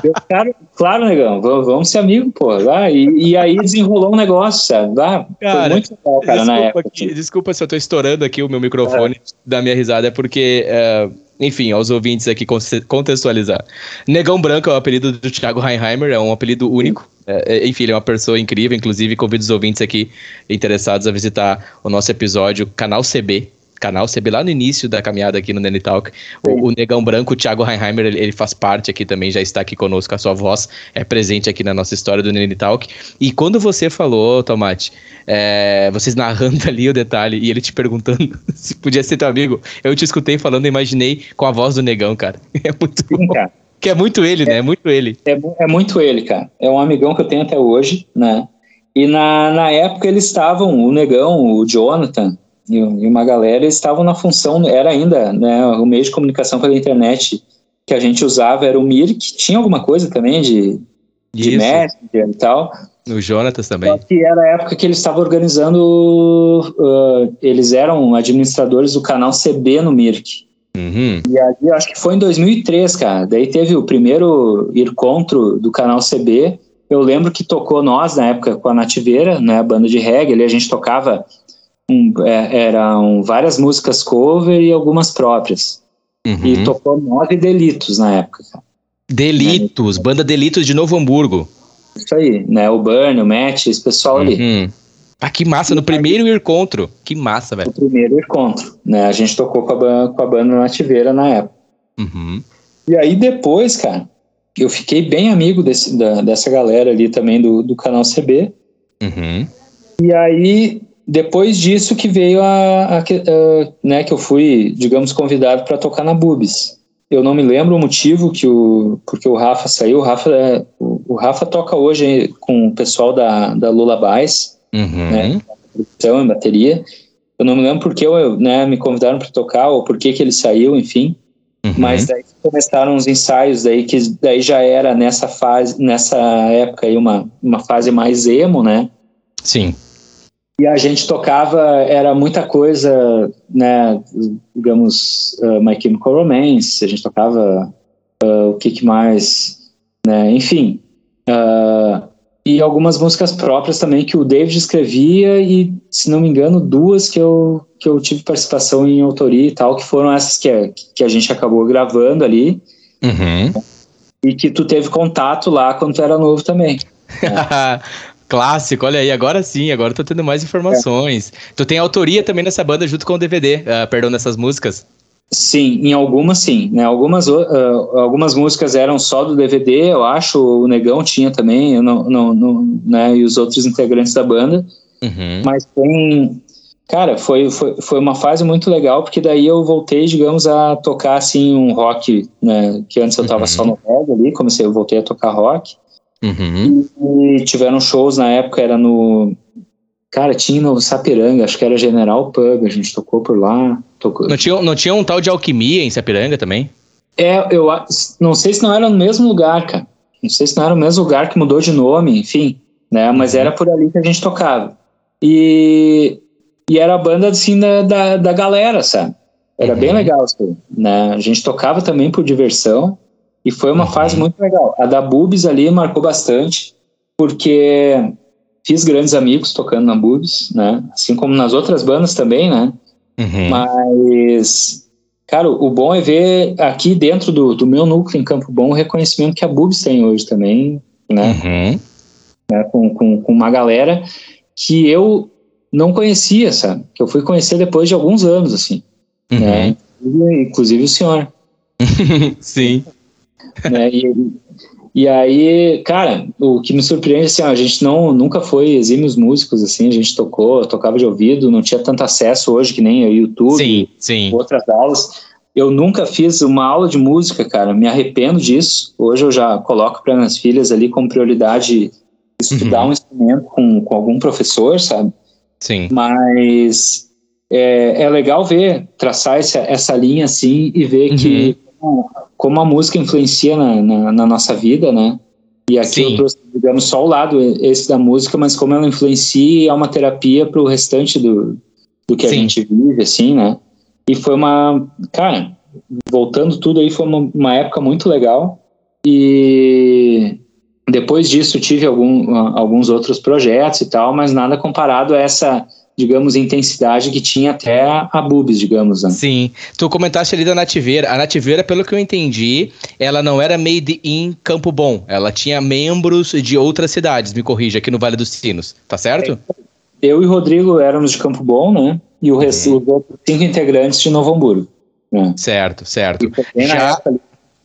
eu, cara claro, negão, vamos, vamos ser amigos, pô. Ah, e, e, aí desenrolou um negócio, sabe? Ah, cara, foi muito legal, cara, desculpa, na época. Aqui, desculpa se eu tô estourando aqui o meu microfone é. da minha risada, é porque. Uh, enfim, aos ouvintes aqui contextualizar. Negão Branco é o apelido do Thiago Heinheimer, é um apelido único. É, é, enfim, ele é uma pessoa incrível, inclusive convido os ouvintes aqui interessados a visitar o nosso episódio Canal CB, canal CB lá no início da caminhada aqui no Nene Talk. O, o, Negão Branco, o Thiago Heinheimer, ele, ele, faz parte aqui também, já está aqui conosco, a sua voz é presente aqui na nossa história do Nene Talk. E quando você falou, Tomate, é, vocês narrando *laughs* ali o detalhe e ele te perguntando *laughs* se podia ser teu amigo, eu te escutei falando e imaginei com a voz do Negão, cara. *laughs* É muito Sim, bom. Cara. Que é muito ele, é, né? É muito ele. É, é muito ele, cara. É um amigão que eu tenho até hoje, né? E na, na época eles estavam, o Negão, o Jonathan, e, e uma galera estavam na função, era ainda né, o meio de comunicação pela internet que a gente usava era o Mir, que tinha alguma coisa também de, de Messenger e tal. O Jonatas também. Só que era a época que eles estavam organizando, uh, eles eram administradores do canal CB no Mirk. Uhum. E aí, acho que foi em 2003, cara. Daí teve o primeiro encontro do canal CB. Eu lembro que tocou nós na época com a Nativeira, né, a banda de reggae. Ali a gente tocava um, é, eram várias músicas cover e algumas próprias. Uhum. E tocou nove Delitos na época. Delitos, né? banda Delitos de Novo Hamburgo. Isso aí, né? O Burn, o Matt, esse pessoal uhum. ali. Ah, que massa, no primeiro encontro. Que massa, velho. No primeiro encontro, né? A gente tocou com a, banda, com a banda Nativeira na época. Uhum. E aí depois, cara, eu fiquei bem amigo desse, da, dessa galera ali também do, do canal CB. Uhum. E aí depois disso que veio a, a, a, né, que eu fui, digamos, convidado para tocar na Bubis. Eu não me lembro o motivo que o porque o Rafa saiu. O Rafa, é, o, o, Rafa toca hoje com o pessoal da, da Lula Bass, uhum. né, produção em bateria. Eu não me lembro porque eu, né, me convidaram para tocar ou por que ele saiu, enfim. Uhum. Mas daí começaram os ensaios daí que daí já era nessa fase, nessa época aí uma, uma fase mais emo, né? Sim. E a gente tocava, era muita coisa, né, digamos, uh, My Chemical Romance, a gente tocava uh, o que, que mais, né, enfim. Uh, e algumas músicas próprias também que o David escrevia e, se não me engano, duas que eu, que eu tive participação em autoria e tal, que foram essas que, que a gente acabou gravando ali. Uhum. E que tu teve contato lá quando tu era novo também. Né? *laughs* Clássico, olha aí, agora sim, agora eu tô tendo mais informações. É. Tu tem autoria também nessa banda junto com o DVD, uh, ah, perdão, nessas músicas? Sim, em algumas sim, né? Algumas, uh, algumas músicas eram só do DVD, eu acho, o Negão tinha também, eu não, não, não né? E os outros integrantes da banda. Uhum. Mas tem, cara, foi, foi, foi uma fase muito legal, porque daí eu voltei, digamos, a tocar assim um rock, né? Que antes eu tava uhum. só no reggae ali, comecei, eu voltei a tocar rock. Uhum. E, e, tiveram shows na época, era no. Cara, tinha no Sapiranga, acho que era General Pub, a gente tocou por lá. Não, tinha, não tinha um tal de alquimia em Sapiranga também? É, eu não sei se não era no mesmo lugar, cara. Não sei se não era o mesmo lugar que mudou de nome, enfim, né? Mas uhum. era por ali que a gente tocava. E, e era a banda, assim, da, da, da galera, sabe? Era uhum. bem legal, assim, né? A gente tocava também por diversão, e foi uma uhum. fase muito legal. A da Bubis ali marcou bastante, porque fiz grandes amigos tocando na Bubis, né? Assim como nas outras bandas também, né? Uhum. Mas, cara, o bom é ver aqui dentro do, do meu núcleo em Campo Bom o reconhecimento que a Bubis tem hoje também, né? Uhum. né? Com, com, com uma galera que eu não conhecia, sabe? Que eu fui conhecer depois de alguns anos, assim. Uhum. Né? Inclusive o senhor. *laughs* Sim. né? E, e aí, cara, o que me surpreende assim, a gente não nunca foi exímios músicos assim, a gente tocou, tocava de ouvido, não tinha tanto acesso hoje que nem o YouTube, sim, sim. outras aulas. Eu nunca fiz uma aula de música, cara, me arrependo disso. Hoje eu já coloco para minhas filhas ali como prioridade estudar uhum. um instrumento com, com algum professor, sabe? Sim. Mas é, é legal ver, traçar essa, essa linha assim e ver uhum. que como a música influencia na, na, na nossa vida, né? E aqui Sim. eu trouxe, digamos, só o lado esse da música, mas como ela influencia é uma terapia para o restante do, do que Sim. a gente vive, assim, né? E foi uma, cara, voltando tudo aí, foi uma, uma época muito legal. E depois disso tive algum, alguns outros projetos e tal, mas nada comparado a essa digamos, intensidade que tinha até a Bubis, digamos. Né? Sim. Tu comentaste ali da Nativeira. A Nativeira, pelo que eu entendi, ela não era made in Campo Bom. Ela tinha membros de outras cidades, me corrija, aqui no Vale dos Sinos. Tá certo? Eu e Rodrigo éramos de Campo Bom, né? E o resto, uhum. os outros cinco integrantes de Novo Hamburgo. Né? Certo, certo. E Já... na época,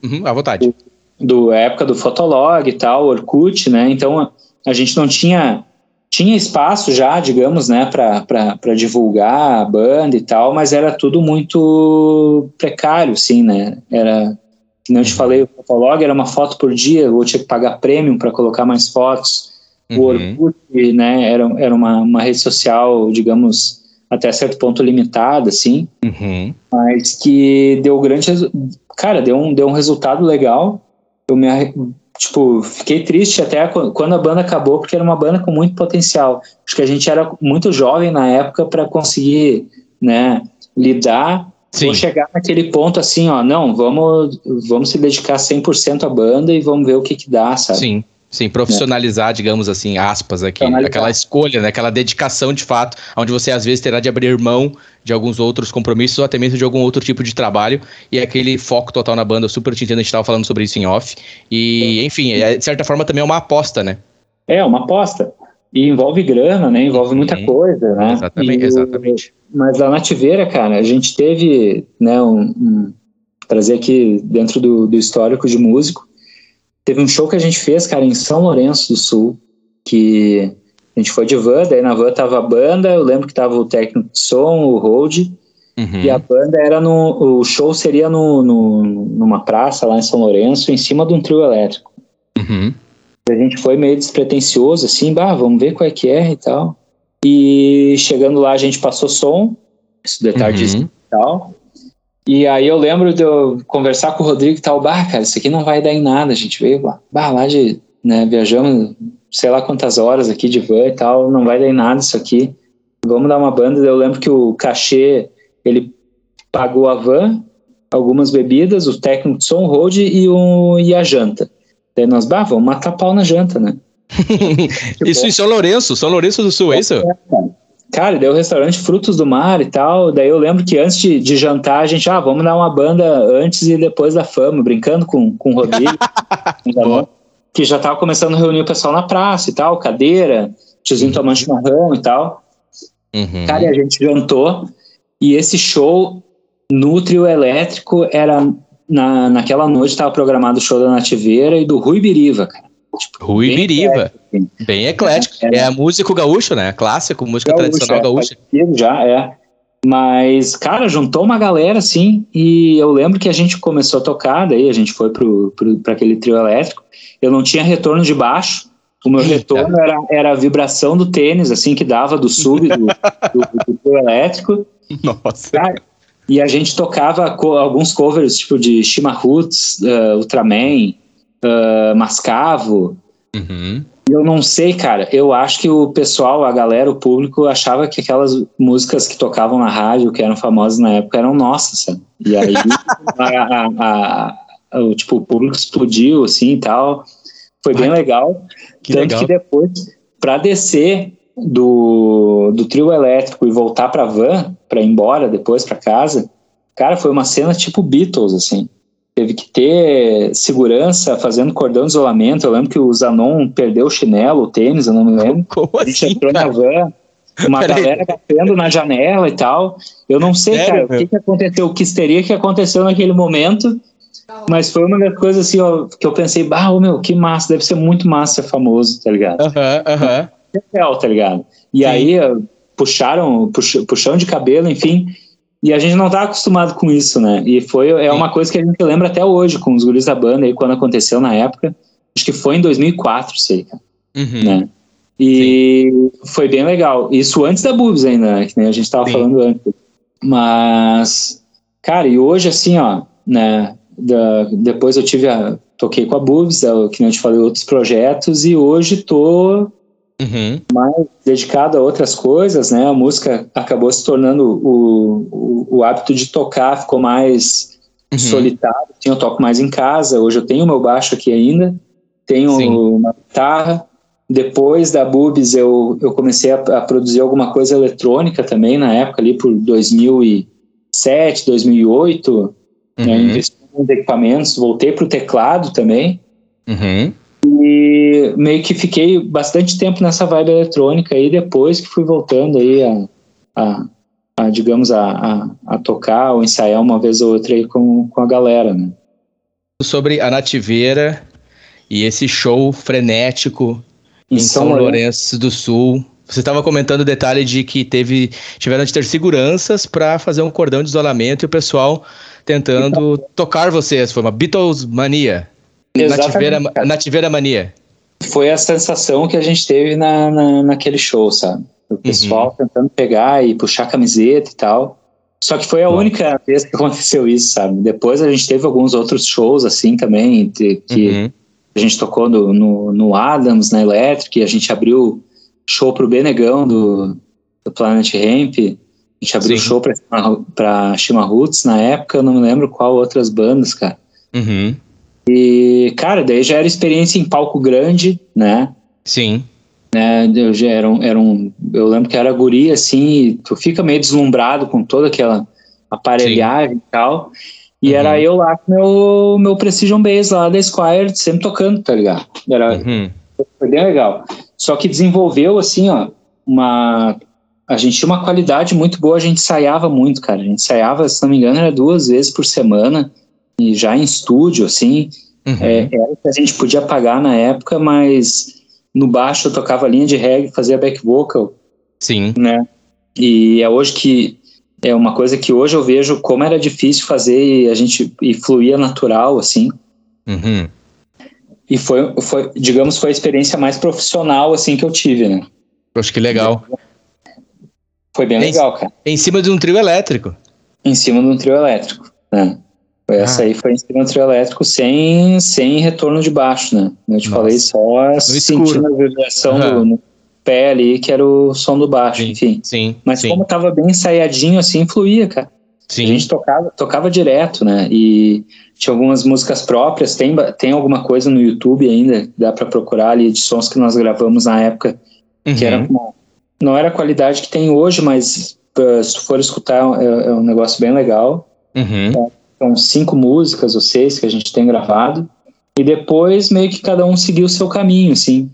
uhum, à vontade. Do, do época do Fotolog e tal, Orkut, né? Então a, a gente não tinha tinha espaço já, digamos, né, para divulgar a banda e tal, mas era tudo muito precário, sim, né? Era, como eu te uhum. falei, o Fotolog era uma foto por dia, eu tinha que pagar premium para colocar mais fotos. Uhum. O Orkut, né, era, era uma, uma rede social, digamos, até certo ponto limitada, assim, uhum. mas que deu grande, cara, deu um, deu um resultado legal. Eu me tipo, fiquei triste até quando a banda acabou, porque era uma banda com muito potencial. Acho que a gente era muito jovem na época para conseguir, né, lidar Sim. ou chegar naquele ponto assim, ó, não, vamos, vamos se dedicar 100% à banda e vamos ver o que que dá, sabe? Sim. Sim, profissionalizar, é. digamos assim, aspas aqui, aquela escolha, né, aquela dedicação de fato, onde você às vezes terá de abrir mão de alguns outros compromissos ou até mesmo de algum outro tipo de trabalho e aquele foco total na banda, eu super te entendo, a gente estava falando sobre isso em off. E, enfim, é, de certa forma também é uma aposta, né? É, uma aposta. E envolve grana, né? Envolve muita Sim. coisa, né? Exatamente, e, exatamente. Mas a Nativeira, cara, a gente teve, né, um, um trazer aqui dentro do, do histórico de músico, Teve um show que a gente fez, cara, em São Lourenço do Sul, que a gente foi de van, daí na van tava a banda, eu lembro que tava o técnico de som, o Hold, uhum. e a banda era no. O show seria no, no, numa praça lá em São Lourenço, em cima de um trio elétrico. Uhum. A gente foi meio despretensioso, assim, bah, vamos ver qual é que é e tal. E chegando lá, a gente passou som, isso de tarde uhum. e tal. E aí eu lembro de eu conversar com o Rodrigo e tal, bah, cara, isso aqui não vai dar em nada, a gente veio lá, bah, lá de, né, viajamos sei lá quantas horas aqui de van e tal, não vai dar em nada isso aqui. vamos dar uma banda. Eu lembro que o cachê, ele pagou a van, algumas bebidas, o técnico de som, o road e, o, e a janta. Daí nós, bah, vamos matar pau na janta, né? *laughs* isso em São Lourenço, São Lourenço do Sul, é isso? É, Cara, deu o restaurante Frutos do Mar e tal. Daí eu lembro que antes de, de, jantar, a gente, ah, vamos dar uma banda antes e depois da fama, brincando com, com o Rodrigo, *laughs* que já tava começando a reunir o pessoal na praça e tal, cadeira, tiozinho uhum. tomando chimarrão e tal. Uhum. Cara, e a gente jantou. E esse show no trio elétrico era. Na, naquela noite estava programado o show da Nativeira e do Rui Biriva, cara. Tipo, Rui Biriva. Assim. Bem eclético. É, é, é músico gaúcho, né? Clássico, música gaúcho, tradicional é, gaúcha. Já, é. Mas, cara, juntou uma galera, assim, e eu lembro que a gente começou a tocar, daí a gente foi para aquele trio elétrico. Eu não tinha retorno de baixo, o meu retorno era, era a vibração do tênis, assim, que dava do sub do, do, do trio elétrico. *laughs* Nossa. Cara, e a gente tocava co alguns covers, tipo de Shima Roots, uh, Ultraman, uh, Mascavo. Uhum. Eu não sei, cara. Eu acho que o pessoal, a galera, o público, achava que aquelas músicas que tocavam na rádio, que eram famosas na época, eram nossas, sabe? E aí, *laughs* a, a, a, o, tipo, o público explodiu, assim, e tal. Foi bem Ai, legal. Que Tanto legal. que depois, para descer do, do trio elétrico e voltar pra van, pra ir embora depois pra casa, cara, foi uma cena tipo Beatles, assim teve que ter segurança fazendo cordão de isolamento. Eu lembro que o Zanon perdeu o chinelo, o tênis, eu não me lembro. Como a gente assim, entrou cara? na van, uma Pera galera aí. batendo na janela e tal. Eu não sei, Sério, cara, meu? o que, que aconteceu, o que histeria que aconteceu naquele momento. Mas foi uma das coisas assim, ó, que eu pensei, bah, oh, meu, que massa, deve ser muito massa ser famoso, tá ligado? Aham, uh aham. -huh, uh -huh. tá ligado? E Sim. aí puxaram, pux, puxão de cabelo, enfim. E a gente não tá acostumado com isso, né? E foi é uma coisa que a gente lembra até hoje com os guris da banda aí quando aconteceu na época. Acho que foi em 2004, sei, cara. Uhum. Né? E Sim. foi bem legal. Isso antes da Boobs ainda, né? Que nem a gente tava Sim. falando antes. Mas, cara, e hoje assim, ó, né? Da, depois eu tive a. Toquei com a Boobs, que nem eu te falei, outros projetos, e hoje tô Uhum. mais dedicado a outras coisas, né? A música acabou se tornando o, o, o hábito de tocar, ficou mais uhum. solitário. Assim, eu toco mais em casa. Hoje eu tenho meu baixo aqui ainda, tenho Sim. uma guitarra. Depois da Bubis eu, eu comecei a, a, produzir alguma coisa eletrônica também, na época ali por 2007, 2008. Né? Uhum. Né? Investi em equipamentos, voltei para o teclado também. Uhum. E meio que fiquei bastante tempo nessa vibe eletrônica aí, depois que fui voltando aí a, a, a digamos, a, a, a, tocar ou ensaiar uma vez ou outra aí com, com a galera, né? Sobre a Nativeira e esse show frenético em, em São, São Lourenço do Sul. Você estava comentando o detalhe de que teve, tiveram de ter seguranças para fazer um cordão de isolamento e o pessoal tentando então, tocar vocês. Foi uma Beatles mania. Nativeira, Nativeira Mania. Foi a sensação que a gente teve na, na, naquele show, sabe? O uhum. pessoal uhum. tentando pegar e puxar camiseta e tal. Só que foi a única *laughs* vez que aconteceu isso, sabe? Depois a gente teve alguns outros shows assim também, que uhum. a gente tocou no, no, no, Adams, na Electric, a gente abriu show pro Benegão do, do Planet Ramp, a gente abriu Sim. show pra, pra Shima Roots na época, eu não me lembro qual outras bandas, cara. Uhum. E, cara, daí já era experiência em palco grande, né? Sim. Né, eu já era um, era um, eu lembro que era guria, assim, tu fica meio deslumbrado com toda aquela aparelhagem Sim. e tal. E uhum. era eu lá com meu, meu Precision Bass lá da Squire, sempre tocando, tá ligado? Era, uhum. Foi bem legal. Só que desenvolveu, assim, ó, uma. A gente tinha uma qualidade muito boa, a gente ensaiava muito, cara. A gente ensaiava, se não me engano, era duas vezes por semana e já em estúdio, assim, uhum. é, era o que a gente podia pagar na época, mas no baixo eu tocava linha de reggae, fazia back vocal. Sim. Né? E é hoje que é uma coisa que hoje eu vejo como era difícil fazer e a gente e fluía natural, assim. Uhum. E foi, foi, digamos, foi a experiência mais profissional, assim, que eu tive, né? Acho que legal. Foi bem legal, cara. Em cima de um trio elétrico. Em cima de um trio elétrico, né? Essa ah. aí foi em cima do trio elétrico sem, sem retorno de baixo, né? Eu te Nossa. falei só no sentindo a vibração uhum. do, no, pé ali, que era o som do baixo, Sim, enfim. Sim. Mas sim. como tava bem ensaiadinho, assim, fluía, cara. Sim. A gente tocava, tocava direto, né? E tinha algumas músicas próprias, tem, tem alguma coisa no YouTube ainda, dá pra procurar ali de sons que nós gravamos na época, que Uhum. era uma- não era a qualidade que tem hoje, mas uh, se tu for escutar é, é um negócio bem legal. Uhum. São cinco músicas ou seis que a gente tem gravado. E depois meio que cada um seguiu o seu caminho, assim.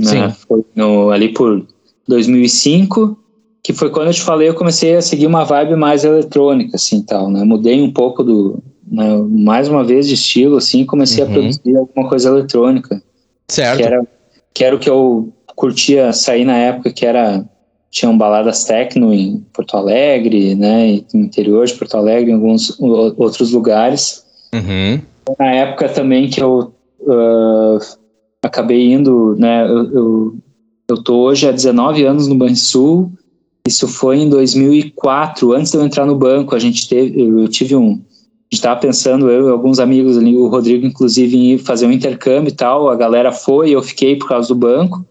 Né? Sim. Foi no- ali por 2005, que foi quando eu te falei, eu comecei a seguir uma vibe mais eletrônica, assim, tal, né? Mudei um pouco do... né, mais uma vez de estilo, assim, comecei Uhum. a produzir alguma coisa eletrônica Certo. que era, que era o que eu curtia sair na época, que era tinham baladas techno em Porto Alegre, né, no interior de Porto Alegre, em alguns outros lugares. Uhum. Na época também que eu ah, acabei indo, né, eu, eu, eu tô hoje há 19 anos no Banrisul, isso foi em 2004, antes de eu entrar no banco, a gente teve, eu, tive um, a gente estava pensando, eu e alguns amigos ali, o Rodrigo inclusive, em fazer um intercâmbio e tal, a galera foi, eu fiquei por causa do banco,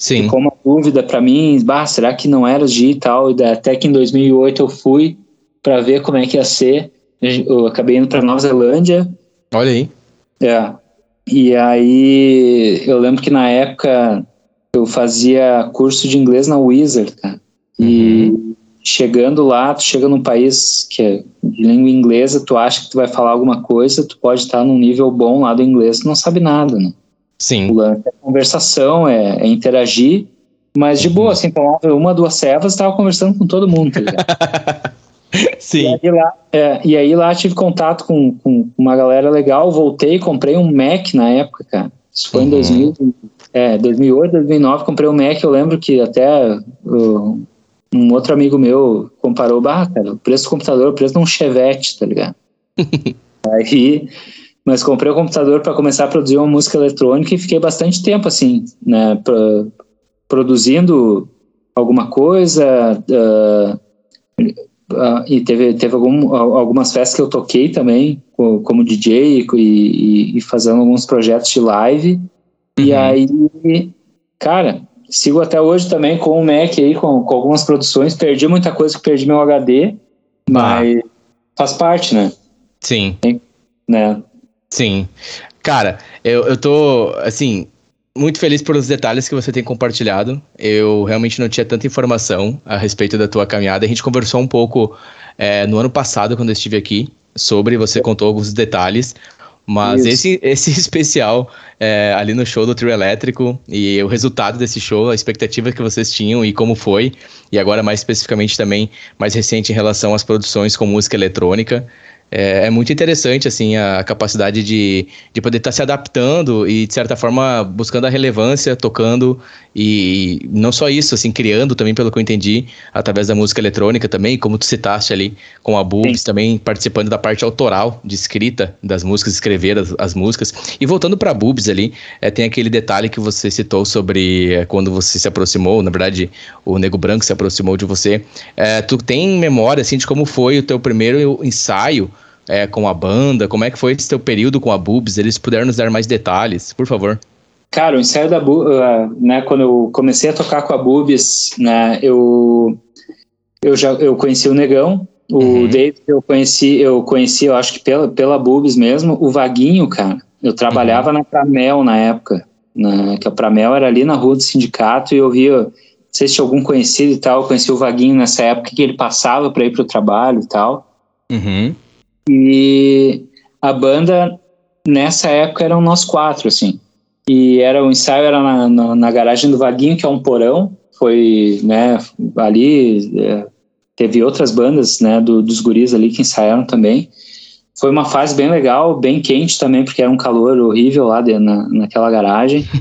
Sim. ficou uma dúvida para mim, bah, será que não era de ir e até que em 2008 eu fui para ver como é que ia ser, eu acabei indo para Nova Zelândia, Olha aí. é. E aí eu lembro que na época eu fazia curso de inglês na Wizard, cara. E chegando lá, tu chega num país que é de língua inglesa, tu acha que tu vai falar alguma coisa, tu pode estar num nível bom lá do inglês, tu não sabe nada, né? O Sim. lance é conversação, é, é interagir, mas de boa, assim, tomava uma, duas cevas, tava conversando com todo mundo, tá? *laughs* Sim. E aí lá, é, e aí lá tive contato com, com uma galera legal, voltei, comprei um Mac na época, cara. Isso foi Uhum. em 2000, é, 2008, 2009, comprei um Mac. Eu lembro que até uh, um outro amigo meu comparou, bah, cara, o preço do computador, o preço de um Chevette, tá ligado? *laughs* aí, mas comprei o computador para começar a produzir uma música eletrônica e fiquei bastante tempo assim, né, pra- produzindo alguma coisa. ah, ah, e teve, teve algum, al- algumas festas que eu toquei também, co- como DJ e, e- e fazendo alguns projetos de live. E Uhum. aí, cara, sigo até hoje também com o Mac aí, com, com algumas produções. Perdi muita coisa que perdi meu HD, mas faz parte, né? Sim. né? Sim. Cara, eu, eu tô, assim, muito feliz pelos detalhes que você tem compartilhado. Eu realmente não tinha tanta informação a respeito da tua caminhada. A gente conversou um pouco é, no ano passado, quando eu estive aqui, sobre, você contou alguns detalhes. Mas Isso. esse, esse *laughs* especial é, ali no show do Trio Elétrico e o resultado desse show, a expectativa que vocês tinham e como foi, e agora mais especificamente também, mais recente em relação às produções com música eletrônica, é, é muito interessante, assim, a capacidade de, de poder estar se adaptando e, de certa forma, buscando a relevância, tocando e não só isso, assim, criando também, pelo que eu entendi, através da música eletrônica também, como tu citaste ali com a Sim. também participando da parte autoral de escrita das músicas, escrever as, as músicas. E voltando para Boobs ali, é, tem aquele detalhe que você citou sobre é, quando você se aproximou, na verdade, o Nego Branco se aproximou de você. É, tu tem memória, assim, de como foi o teu primeiro ensaio é, com a banda? Como é que foi esse teu período com a Boobs? Eles puderam nos dar mais detalhes, por favor. Cara, o ensaio da Bu, uh, né, quando eu comecei a tocar com a Bubis, né, eu eu já eu conheci o Negão, o Uhum. David eu conheci, eu conheci, eu acho que pela pela Bubis mesmo, o Vaguinho, cara. Eu trabalhava na Pramel na época, né, que a Pramel era ali na rua do sindicato e eu via, não sei se tinha algum conhecido e tal, eu conheci o Vaguinho nessa época que ele passava para ir pro trabalho e tal. Uhum. E a banda, nessa época, eram nós quatro, assim. E era o ensaio era na, na, na garagem do Vaguinho, que é um porão. Foi, né, ali... é, teve outras bandas, né, do, dos guris ali que ensaiaram também. Foi uma fase bem legal, bem quente também, porque era um calor horrível lá de, na, naquela garagem. *laughs*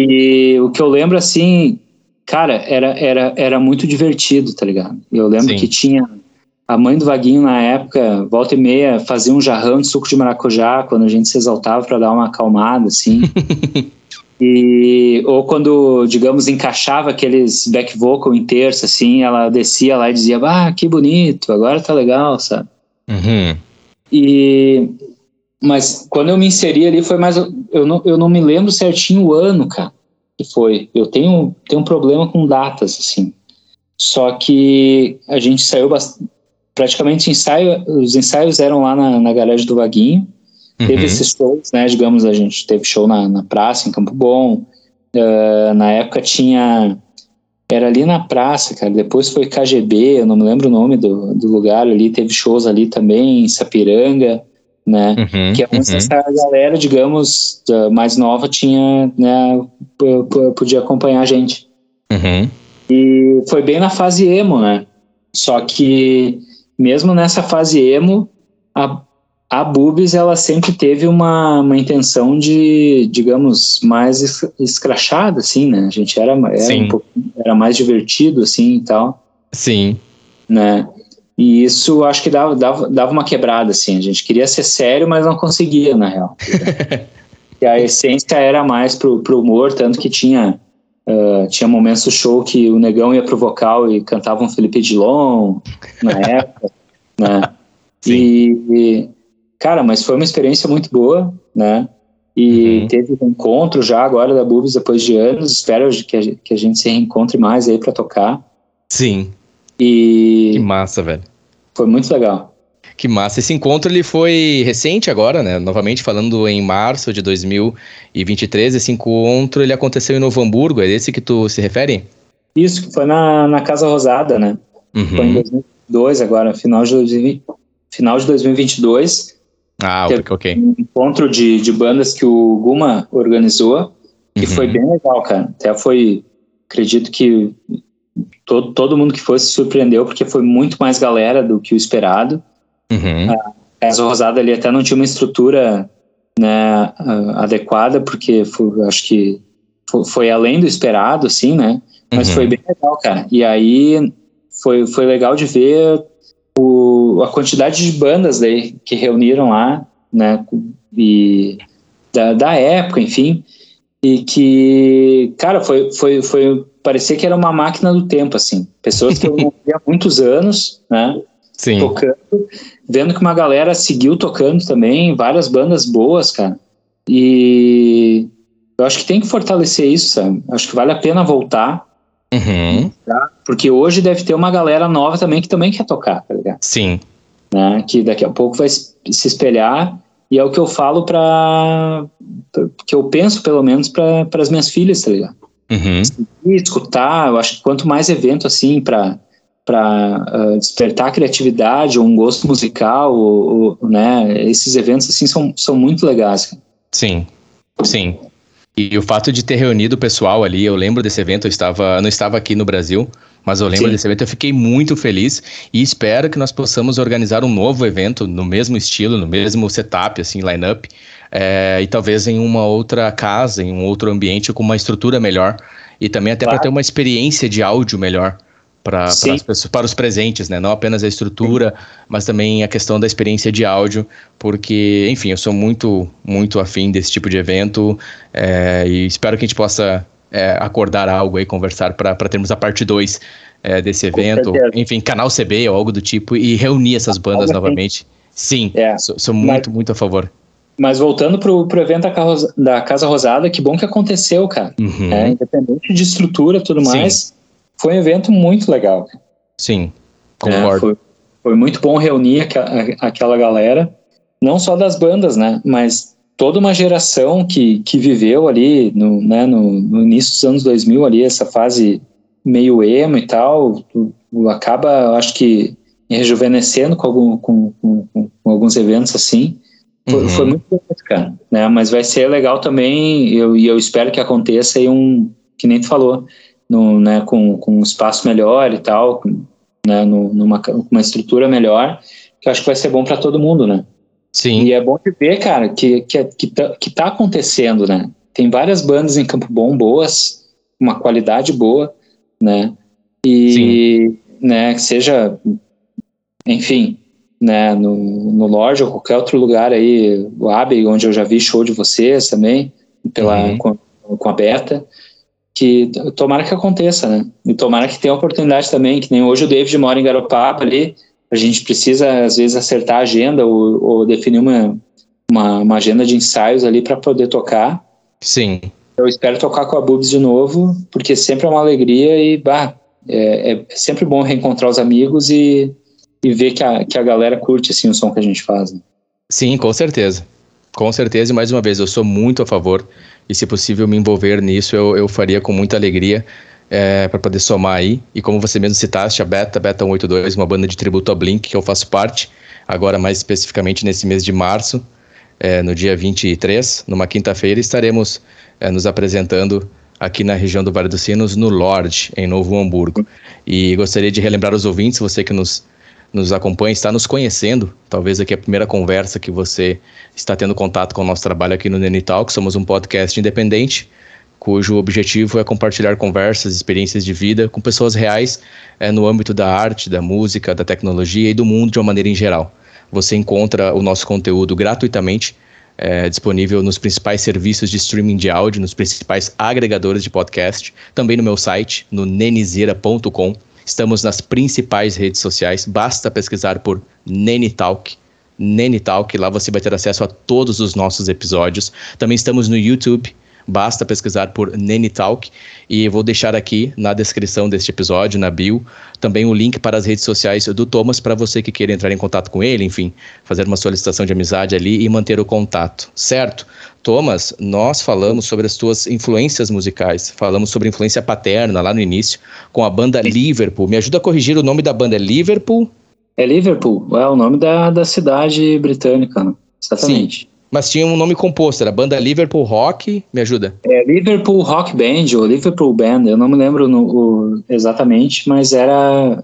E o que eu lembro, assim, cara, era, era, era muito divertido, tá ligado? Eu lembro Sim. que tinha a mãe do Vaguinho na época, volta e meia, fazia um jarrão de suco de maracujá quando a gente se exaltava para dar uma acalmada, assim. *laughs* e, ou quando, digamos, encaixava aqueles back vocal em terça, assim, ela descia lá e dizia, ah, que bonito, agora tá legal, sabe? Uhum. E mas quando eu me inseri ali foi mais eu não, eu não me lembro certinho o ano, cara. que foi. Eu tenho, tenho um problema com datas, assim. Só que a gente saiu bastante, praticamente ensaio, os ensaios eram lá na, na garagem do Vaguinho. Uhum. Teve esses shows, né? Digamos, a gente teve show na, na praça, em Campo Bom. Uh, na época tinha. Era ali na praça, cara. Depois foi KGB, eu não me lembro o nome do, do lugar ali. Teve shows ali também, em Sapiranga, né? Uhum, que é onde uhum. essa galera, digamos, mais nova tinha, né? Podia acompanhar a gente. Uhum. E foi bem na fase emo, né? Só que mesmo nessa fase emo, a, a Bubis ela sempre teve uma, uma intenção de, digamos, mais escrachada, assim, né? A gente era, era, um pouco, era mais divertido, assim, e tal. Sim. Né? E isso acho que dava, dava, dava uma quebrada, assim. A gente queria ser sério, mas não conseguia, na real. *laughs* e a essência era mais pro, pro humor, tanto que tinha Uh, tinha momentos do show que o negão ia pro vocal e cantava um Felipe Dilon na *laughs* época, né? E, e, cara, mas foi uma experiência muito boa, né? E uhum. teve um encontro já agora da Bubis depois de anos. Espero que a, que a gente se reencontre mais aí para tocar. Sim. E. Que massa, velho. Foi muito legal. Que massa. Esse encontro ele foi recente agora, né? Novamente falando em março de 2023. Esse encontro ele aconteceu em Novo Hamburgo. É esse que tu se refere? Isso, foi na, na Casa Rosada, né? Uhum. Foi em 2002 agora, final de, 2020, final de 2022. Ah, ok, ok. Um encontro de, de bandas que o Guma organizou, que uhum. foi bem legal, cara. Até foi, acredito que todo, todo mundo que foi se surpreendeu, porque foi muito mais galera do que o esperado. Uhum. A Casa Rosada ali até não tinha uma estrutura né, adequada, porque foi, acho que foi, foi, além do esperado, assim, né? Mas uhum. foi bem legal, cara. E aí foi, foi legal de ver o, a quantidade de bandas daí que reuniram lá, né? E da, da época, enfim. E que, cara, foi, foi, foi. Parecia que era uma máquina do tempo, assim. Pessoas que eu *laughs* não via há muitos anos, né? Sim. Tocando, vendo que uma galera seguiu tocando também, várias bandas boas, cara. E eu acho que tem que fortalecer isso, sabe? Acho que vale a pena voltar. Uhum. Tá? Porque hoje deve ter uma galera nova também que também quer tocar, tá ligado? Sim. Né? Que daqui a pouco vai se espelhar. E é o que eu falo para que eu penso, pelo menos, para as minhas filhas, tá ligado? Uhum. escutar, eu acho que quanto mais evento assim para para uh, ah, despertar a criatividade ou um gosto musical, ou, ou, né? Esses eventos assim são, são muito legais. Sim, sim. E o fato de ter reunido o pessoal ali, eu lembro desse evento, eu estava, eu não estava aqui no Brasil, mas eu lembro sim. desse evento, eu fiquei muito feliz e espero que nós possamos organizar um novo evento no mesmo estilo, no mesmo setup, assim, line-up, é, e talvez em uma outra casa, em um outro ambiente com uma estrutura melhor e também até claro. para ter uma experiência de áudio melhor para para os presentes, né? Não apenas a estrutura, Sim. mas também a questão da experiência de áudio, porque, enfim, eu sou muito, muito afim desse tipo de evento é, e espero que a gente possa é, acordar algo aí, conversar para termos a parte 2 é, desse evento, enfim, canal CB ou algo do tipo, e reunir essas bandas novamente. Sim, é. sou, sou, muito, mas, muito a favor. Mas voltando pro, pro evento da Casa Rosada, que bom que aconteceu, cara. Uhum. É, independente de estrutura e tudo mais. Sim foi um evento muito legal. Sim, concordo. É, foi, foi, muito bom reunir aqua, aquela galera, não só das bandas, né, mas toda uma geração que, que viveu ali no, né, no, no início dos anos 2000 ali, essa fase meio emo e tal, acaba, acho que, rejuvenescendo com, algum, com, com, com alguns eventos assim. Foi, uhum. foi muito bom, cara. Né? Mas vai ser legal também, eu, e eu espero que aconteça aí um, que nem tu falou, no, né, com, com um espaço melhor e tal, né, numa uma estrutura melhor, que eu acho que vai ser bom para todo mundo, né? Sim. E é bom de ver, cara, que, que, que, tá, que tá acontecendo, né? Tem várias bandas em Campo Bom boas, uma qualidade boa, né? E, Sim. né, que seja, enfim, né, no, no Lorde ou qualquer outro lugar aí, o Abbey, onde eu já vi show de vocês também, pela, uhum. com, com a Beta, que tomara que aconteça, né? E tomara que tenha oportunidade também, que nem hoje o David mora em Garopaba ali, a gente precisa às vezes acertar a agenda ou, ou definir uma, uma, uma, agenda de ensaios ali para poder tocar. Sim. Eu espero tocar com a Bubs de novo, porque sempre é uma alegria e, bah, é, é sempre bom reencontrar os amigos e, e ver que a, que a galera curte, assim, o som que a gente faz. Né? Sim, com certeza. Com certeza, e mais uma vez, eu sou muito a favor, e se possível me envolver nisso, eu, eu faria com muita alegria é, para poder somar aí. E como você mesmo citaste, a Beta, Beta 182, uma banda de tributo ao Blink, que eu faço parte, agora mais especificamente nesse mês de março, é, no dia 23, numa quinta-feira, estaremos é, nos apresentando aqui na região do Vale dos Sinos, no Lorde, em Novo Hamburgo. E gostaria de relembrar os ouvintes, você que nos, nos acompanha, está nos conhecendo, talvez aqui é a primeira conversa que você está tendo contato com o nosso trabalho aqui no Nenital, que somos um podcast independente, cujo objetivo é compartilhar conversas, experiências de vida com pessoas reais é, no âmbito da arte, da música, da tecnologia e do mundo de uma maneira em geral. Você encontra o nosso conteúdo gratuitamente é, disponível nos principais serviços de streaming de áudio, nos principais agregadores de podcast, também no meu site, no nenizeira.com. Estamos nas principais redes sociais, basta pesquisar por Nenitalk. Nenitalk, lá você vai ter acesso a todos os nossos episódios. Também estamos no YouTube, basta pesquisar por Nenitalk e vou deixar aqui na descrição deste episódio, na bio, também o link para as redes sociais do Thomas para você que queira entrar em contato com ele, enfim, fazer uma solicitação de amizade ali e manter o contato, certo? Thomas, nós falamos sobre as tuas influências musicais, falamos sobre influência paterna lá no início, com a banda Liverpool. Me ajuda a corrigir o nome da banda, é Liverpool? É Liverpool, é o nome da, da cidade britânica, né? exatamente. Sim. Mas tinha um nome composto, era banda Liverpool Rock, me ajuda? É Liverpool Rock Band, ou Liverpool Band, eu não me lembro no, o, exatamente, mas era,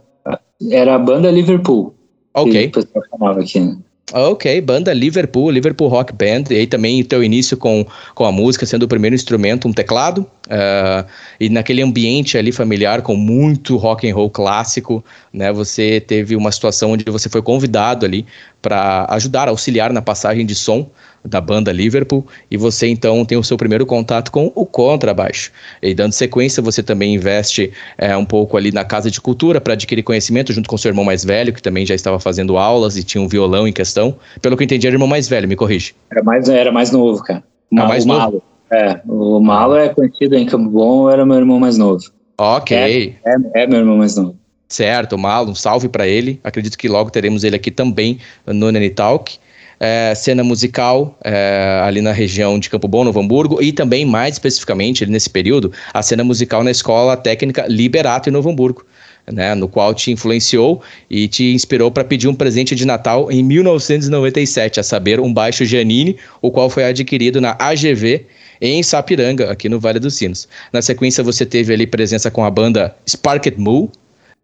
era a banda Liverpool. Ok. Que o chamava aqui, né? Ok, banda Liverpool, Liverpool Rock Band, e aí também o teu início com, com a música sendo o primeiro instrumento, um teclado, uh, e naquele ambiente ali familiar com muito rock and roll clássico, né, você teve uma situação onde você foi convidado ali para ajudar, auxiliar na passagem de som da banda Liverpool, e você então tem o seu primeiro contato com o contrabaixo. E dando sequência, você também investe é, um pouco ali na Casa de Cultura para adquirir conhecimento junto com seu irmão mais velho, que também já estava fazendo aulas e tinha um violão em questão. Pelo que eu entendi, era irmão mais velho, me corrige. Era mais, era mais novo, cara. Era mais o novo? Malo. É, o Malo é conhecido em Campo Bom, era meu irmão mais novo. Ok. É, é, é meu irmão mais novo. Certo, Malo, um salve para ele. Acredito que logo teremos ele aqui também no Nene Talk é, cena musical é, ali na região de Campo Bom, Novo Hamburgo, e também, mais especificamente, nesse período, a cena musical na Escola Técnica Liberato em Novo Hamburgo. Né, no qual te influenciou e te inspirou para pedir um presente de Natal em 1997, a saber, um baixo Janine, o qual foi adquirido na AGV em Sapiranga, aqui no Vale dos Sinos. Na sequência, você teve ali presença com a banda Sparked Moo,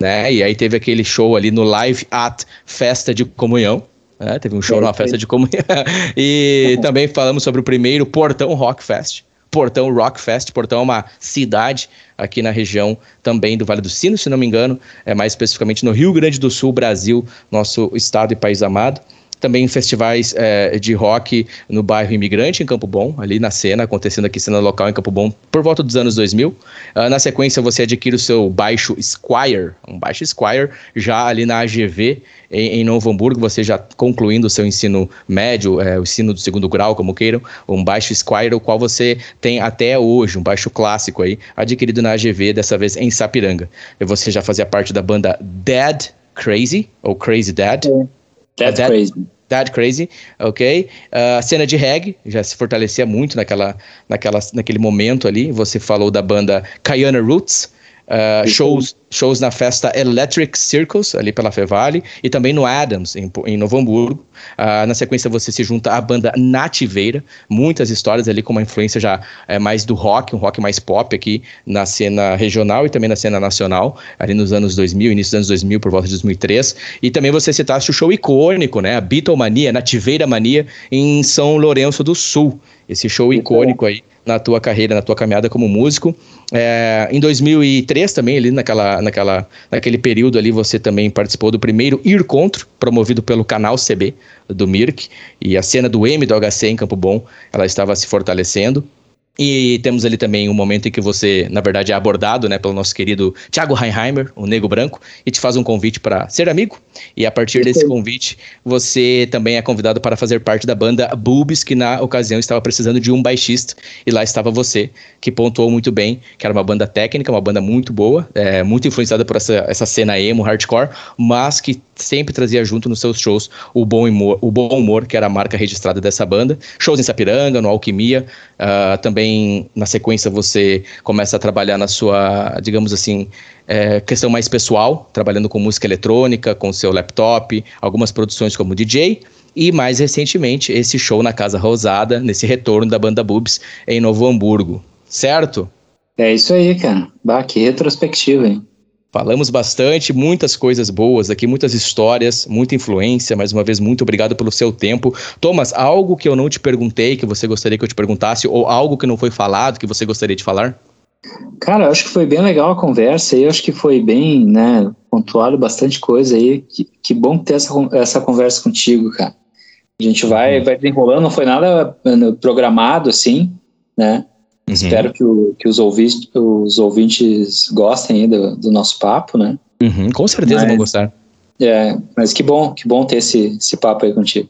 né? E aí teve aquele show ali no Live at Festa de Comunhão, é, teve um show é, numa festa de comunhão. *laughs* e também falamos sobre o primeiro Portão Rock Fest. Portão Rock Fest. Portão é uma cidade aqui na região também do Vale do Sino, se não me engano, é mais especificamente no Rio Grande do Sul, Brasil, nosso estado e país amado também festivais é, de rock no bairro Imigrante, em Campo Bom, ali na cena, acontecendo aqui cena local em Campo Bom, por volta dos anos 2000. Uh, ah, na sequência, você adquire o seu baixo Squire, um baixo Squire, já ali na AGV, em, em Novo Hamburgo, você já concluindo o seu ensino médio, é, o ensino do segundo grau, como queiram, um baixo Squire, o qual você tem até hoje, um baixo clássico aí, adquirido na AGV, dessa vez em Sapiranga. E você já fazia parte da banda Dead Crazy, ou Crazy Dad. É. That's that, crazy. That crazy, ok? A uh, cena de reggae já se fortalecia muito naquela, naquela, naquele momento ali. Você falou da banda Kayana Roots, uh, shows, shows na festa Electric Circles, ali pela Fevale, e também no Adams, em, em Novo Hamburgo. Uh, na sequência, você se junta à banda Nativeira, muitas histórias ali com uma influência já é, mais do rock, um rock mais pop aqui na cena regional e também na cena nacional, ali nos anos 2000, início dos anos 2000, por volta de 2003. E também você citasse o show icônico, né, a Beatlemania, Nativeira Mania, em São Lourenço do Sul. Esse show icônico aí na tua carreira, na tua caminhada como músico. É, em 2003 também, ali naquela, naquela, naquele período ali, você também participou do primeiro Ir Contro, promovido pelo canal CB do Mirk, e a cena do M do HC em Campo Bom, ela estava se fortalecendo. E temos ali também um momento em que você, na verdade, é abordado né, pelo nosso querido Thiago Heinheimer, o Nego Branco, e te faz um convite para ser amigo. E a partir desse convite, você também é convidado para fazer parte da banda Boobs, que na ocasião estava precisando de um baixista, e lá estava você, que pontuou muito bem, que era uma banda técnica, uma banda muito boa, é, muito influenciada por essa, essa cena emo, hardcore, mas que sempre trazia junto nos seus shows o bom humor, o bom humor que era a marca registrada dessa banda. Shows em Sapiranga, no Alquimia, uh, também na sequência você começa a trabalhar na sua, digamos assim, é, questão mais pessoal, trabalhando com música eletrônica, com seu laptop, algumas produções como DJ. E mais recentemente, esse show na Casa Rosada, nesse retorno da banda Boobs em Novo Hamburgo, certo? É isso aí, cara. Bah, que retrospectiva, hein? Falamos bastante, muitas coisas boas aqui, muitas histórias, muita influência. Mais uma vez, muito obrigado pelo seu tempo. Thomas, algo que eu não te perguntei, que você gostaria que eu te perguntasse, ou algo que não foi falado, que você gostaria de falar? Cara, eu acho que foi bem legal a conversa e acho que foi bem, né, pontuado bastante coisa aí. Que, que bom ter essa, essa conversa contigo, cara. A gente vai, uhum. vai desenrolando, não foi nada eh, programado assim, né? Uhum. Espero que, o, que os, ouvintes, os ouvintes gostem do, do, nosso papo, né? Uhum, com certeza mas, vão gostar. É, mas que bom, que bom ter esse, esse papo aí contigo.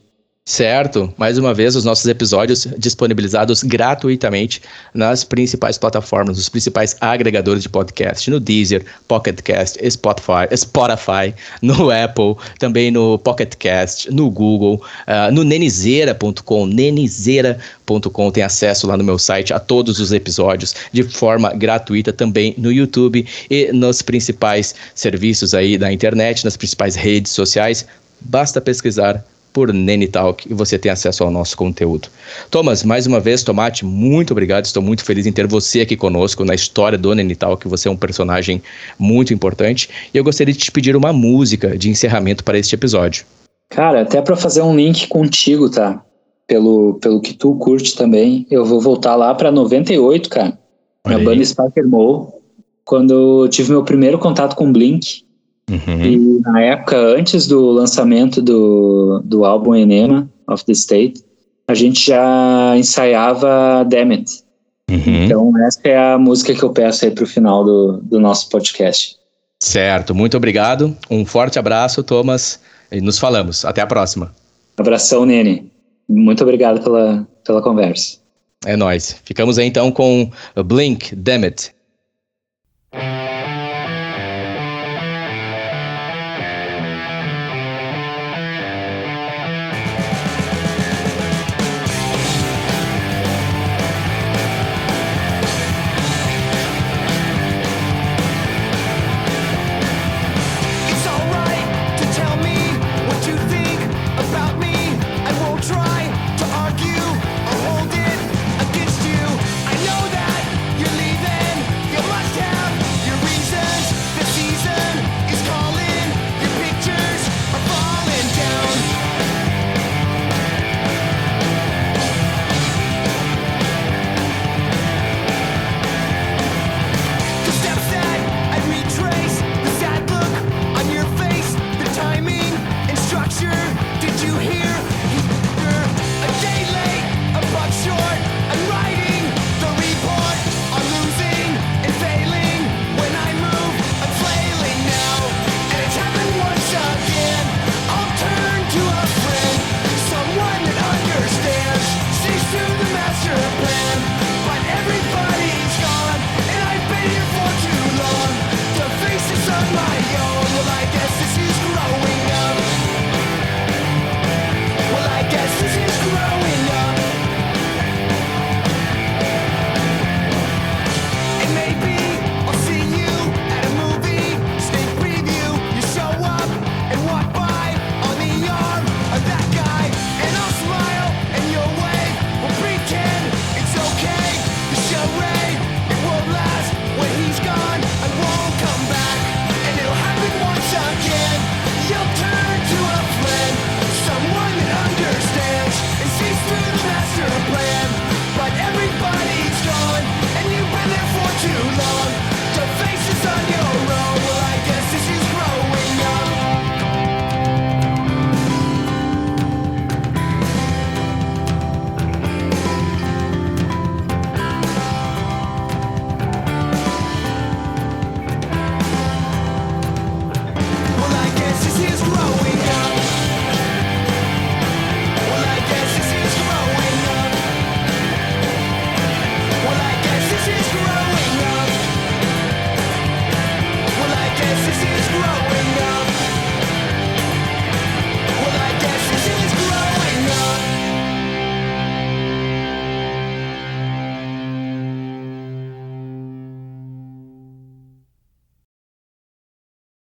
Certo, mais uma vez os nossos episódios disponibilizados gratuitamente nas principais plataformas, os principais agregadores de podcast, no Deezer, Pocket Cast, Spotify, Spotify, no *laughs* Apple, também no Pocket Cast, no Google, uh, no nenizeira.com, nenizeira.com tem acesso lá no meu site a todos os episódios de forma gratuita também no YouTube e nos principais serviços aí da internet, nas principais redes sociais. Basta pesquisar por Nenitalk e você tem acesso ao nosso conteúdo. Thomas, mais uma vez, Tomate, muito obrigado. Estou muito feliz em ter você aqui conosco na história do Nenitalk. Você é um personagem muito importante. E eu gostaria de te pedir uma música de encerramento para este episódio. Cara, até para fazer um link contigo, tá? Pelo, pelo que tu curte também, eu vou voltar lá para 98, cara. Na banda Sparker Mo, quando eu tive meu primeiro contato com Blink. Uhum. E na época, antes do lançamento do, do álbum Enema of the State, a gente já ensaiava Damn Uhum. Então, essa é a música que eu peço aí pro final do, do nosso podcast. Certo, muito obrigado. Um forte abraço, Thomas, e nos falamos. Até a próxima. Abração, Nene. Muito obrigado pela, pela conversa. É nóis. Ficamos aí então com Blink, Damn It.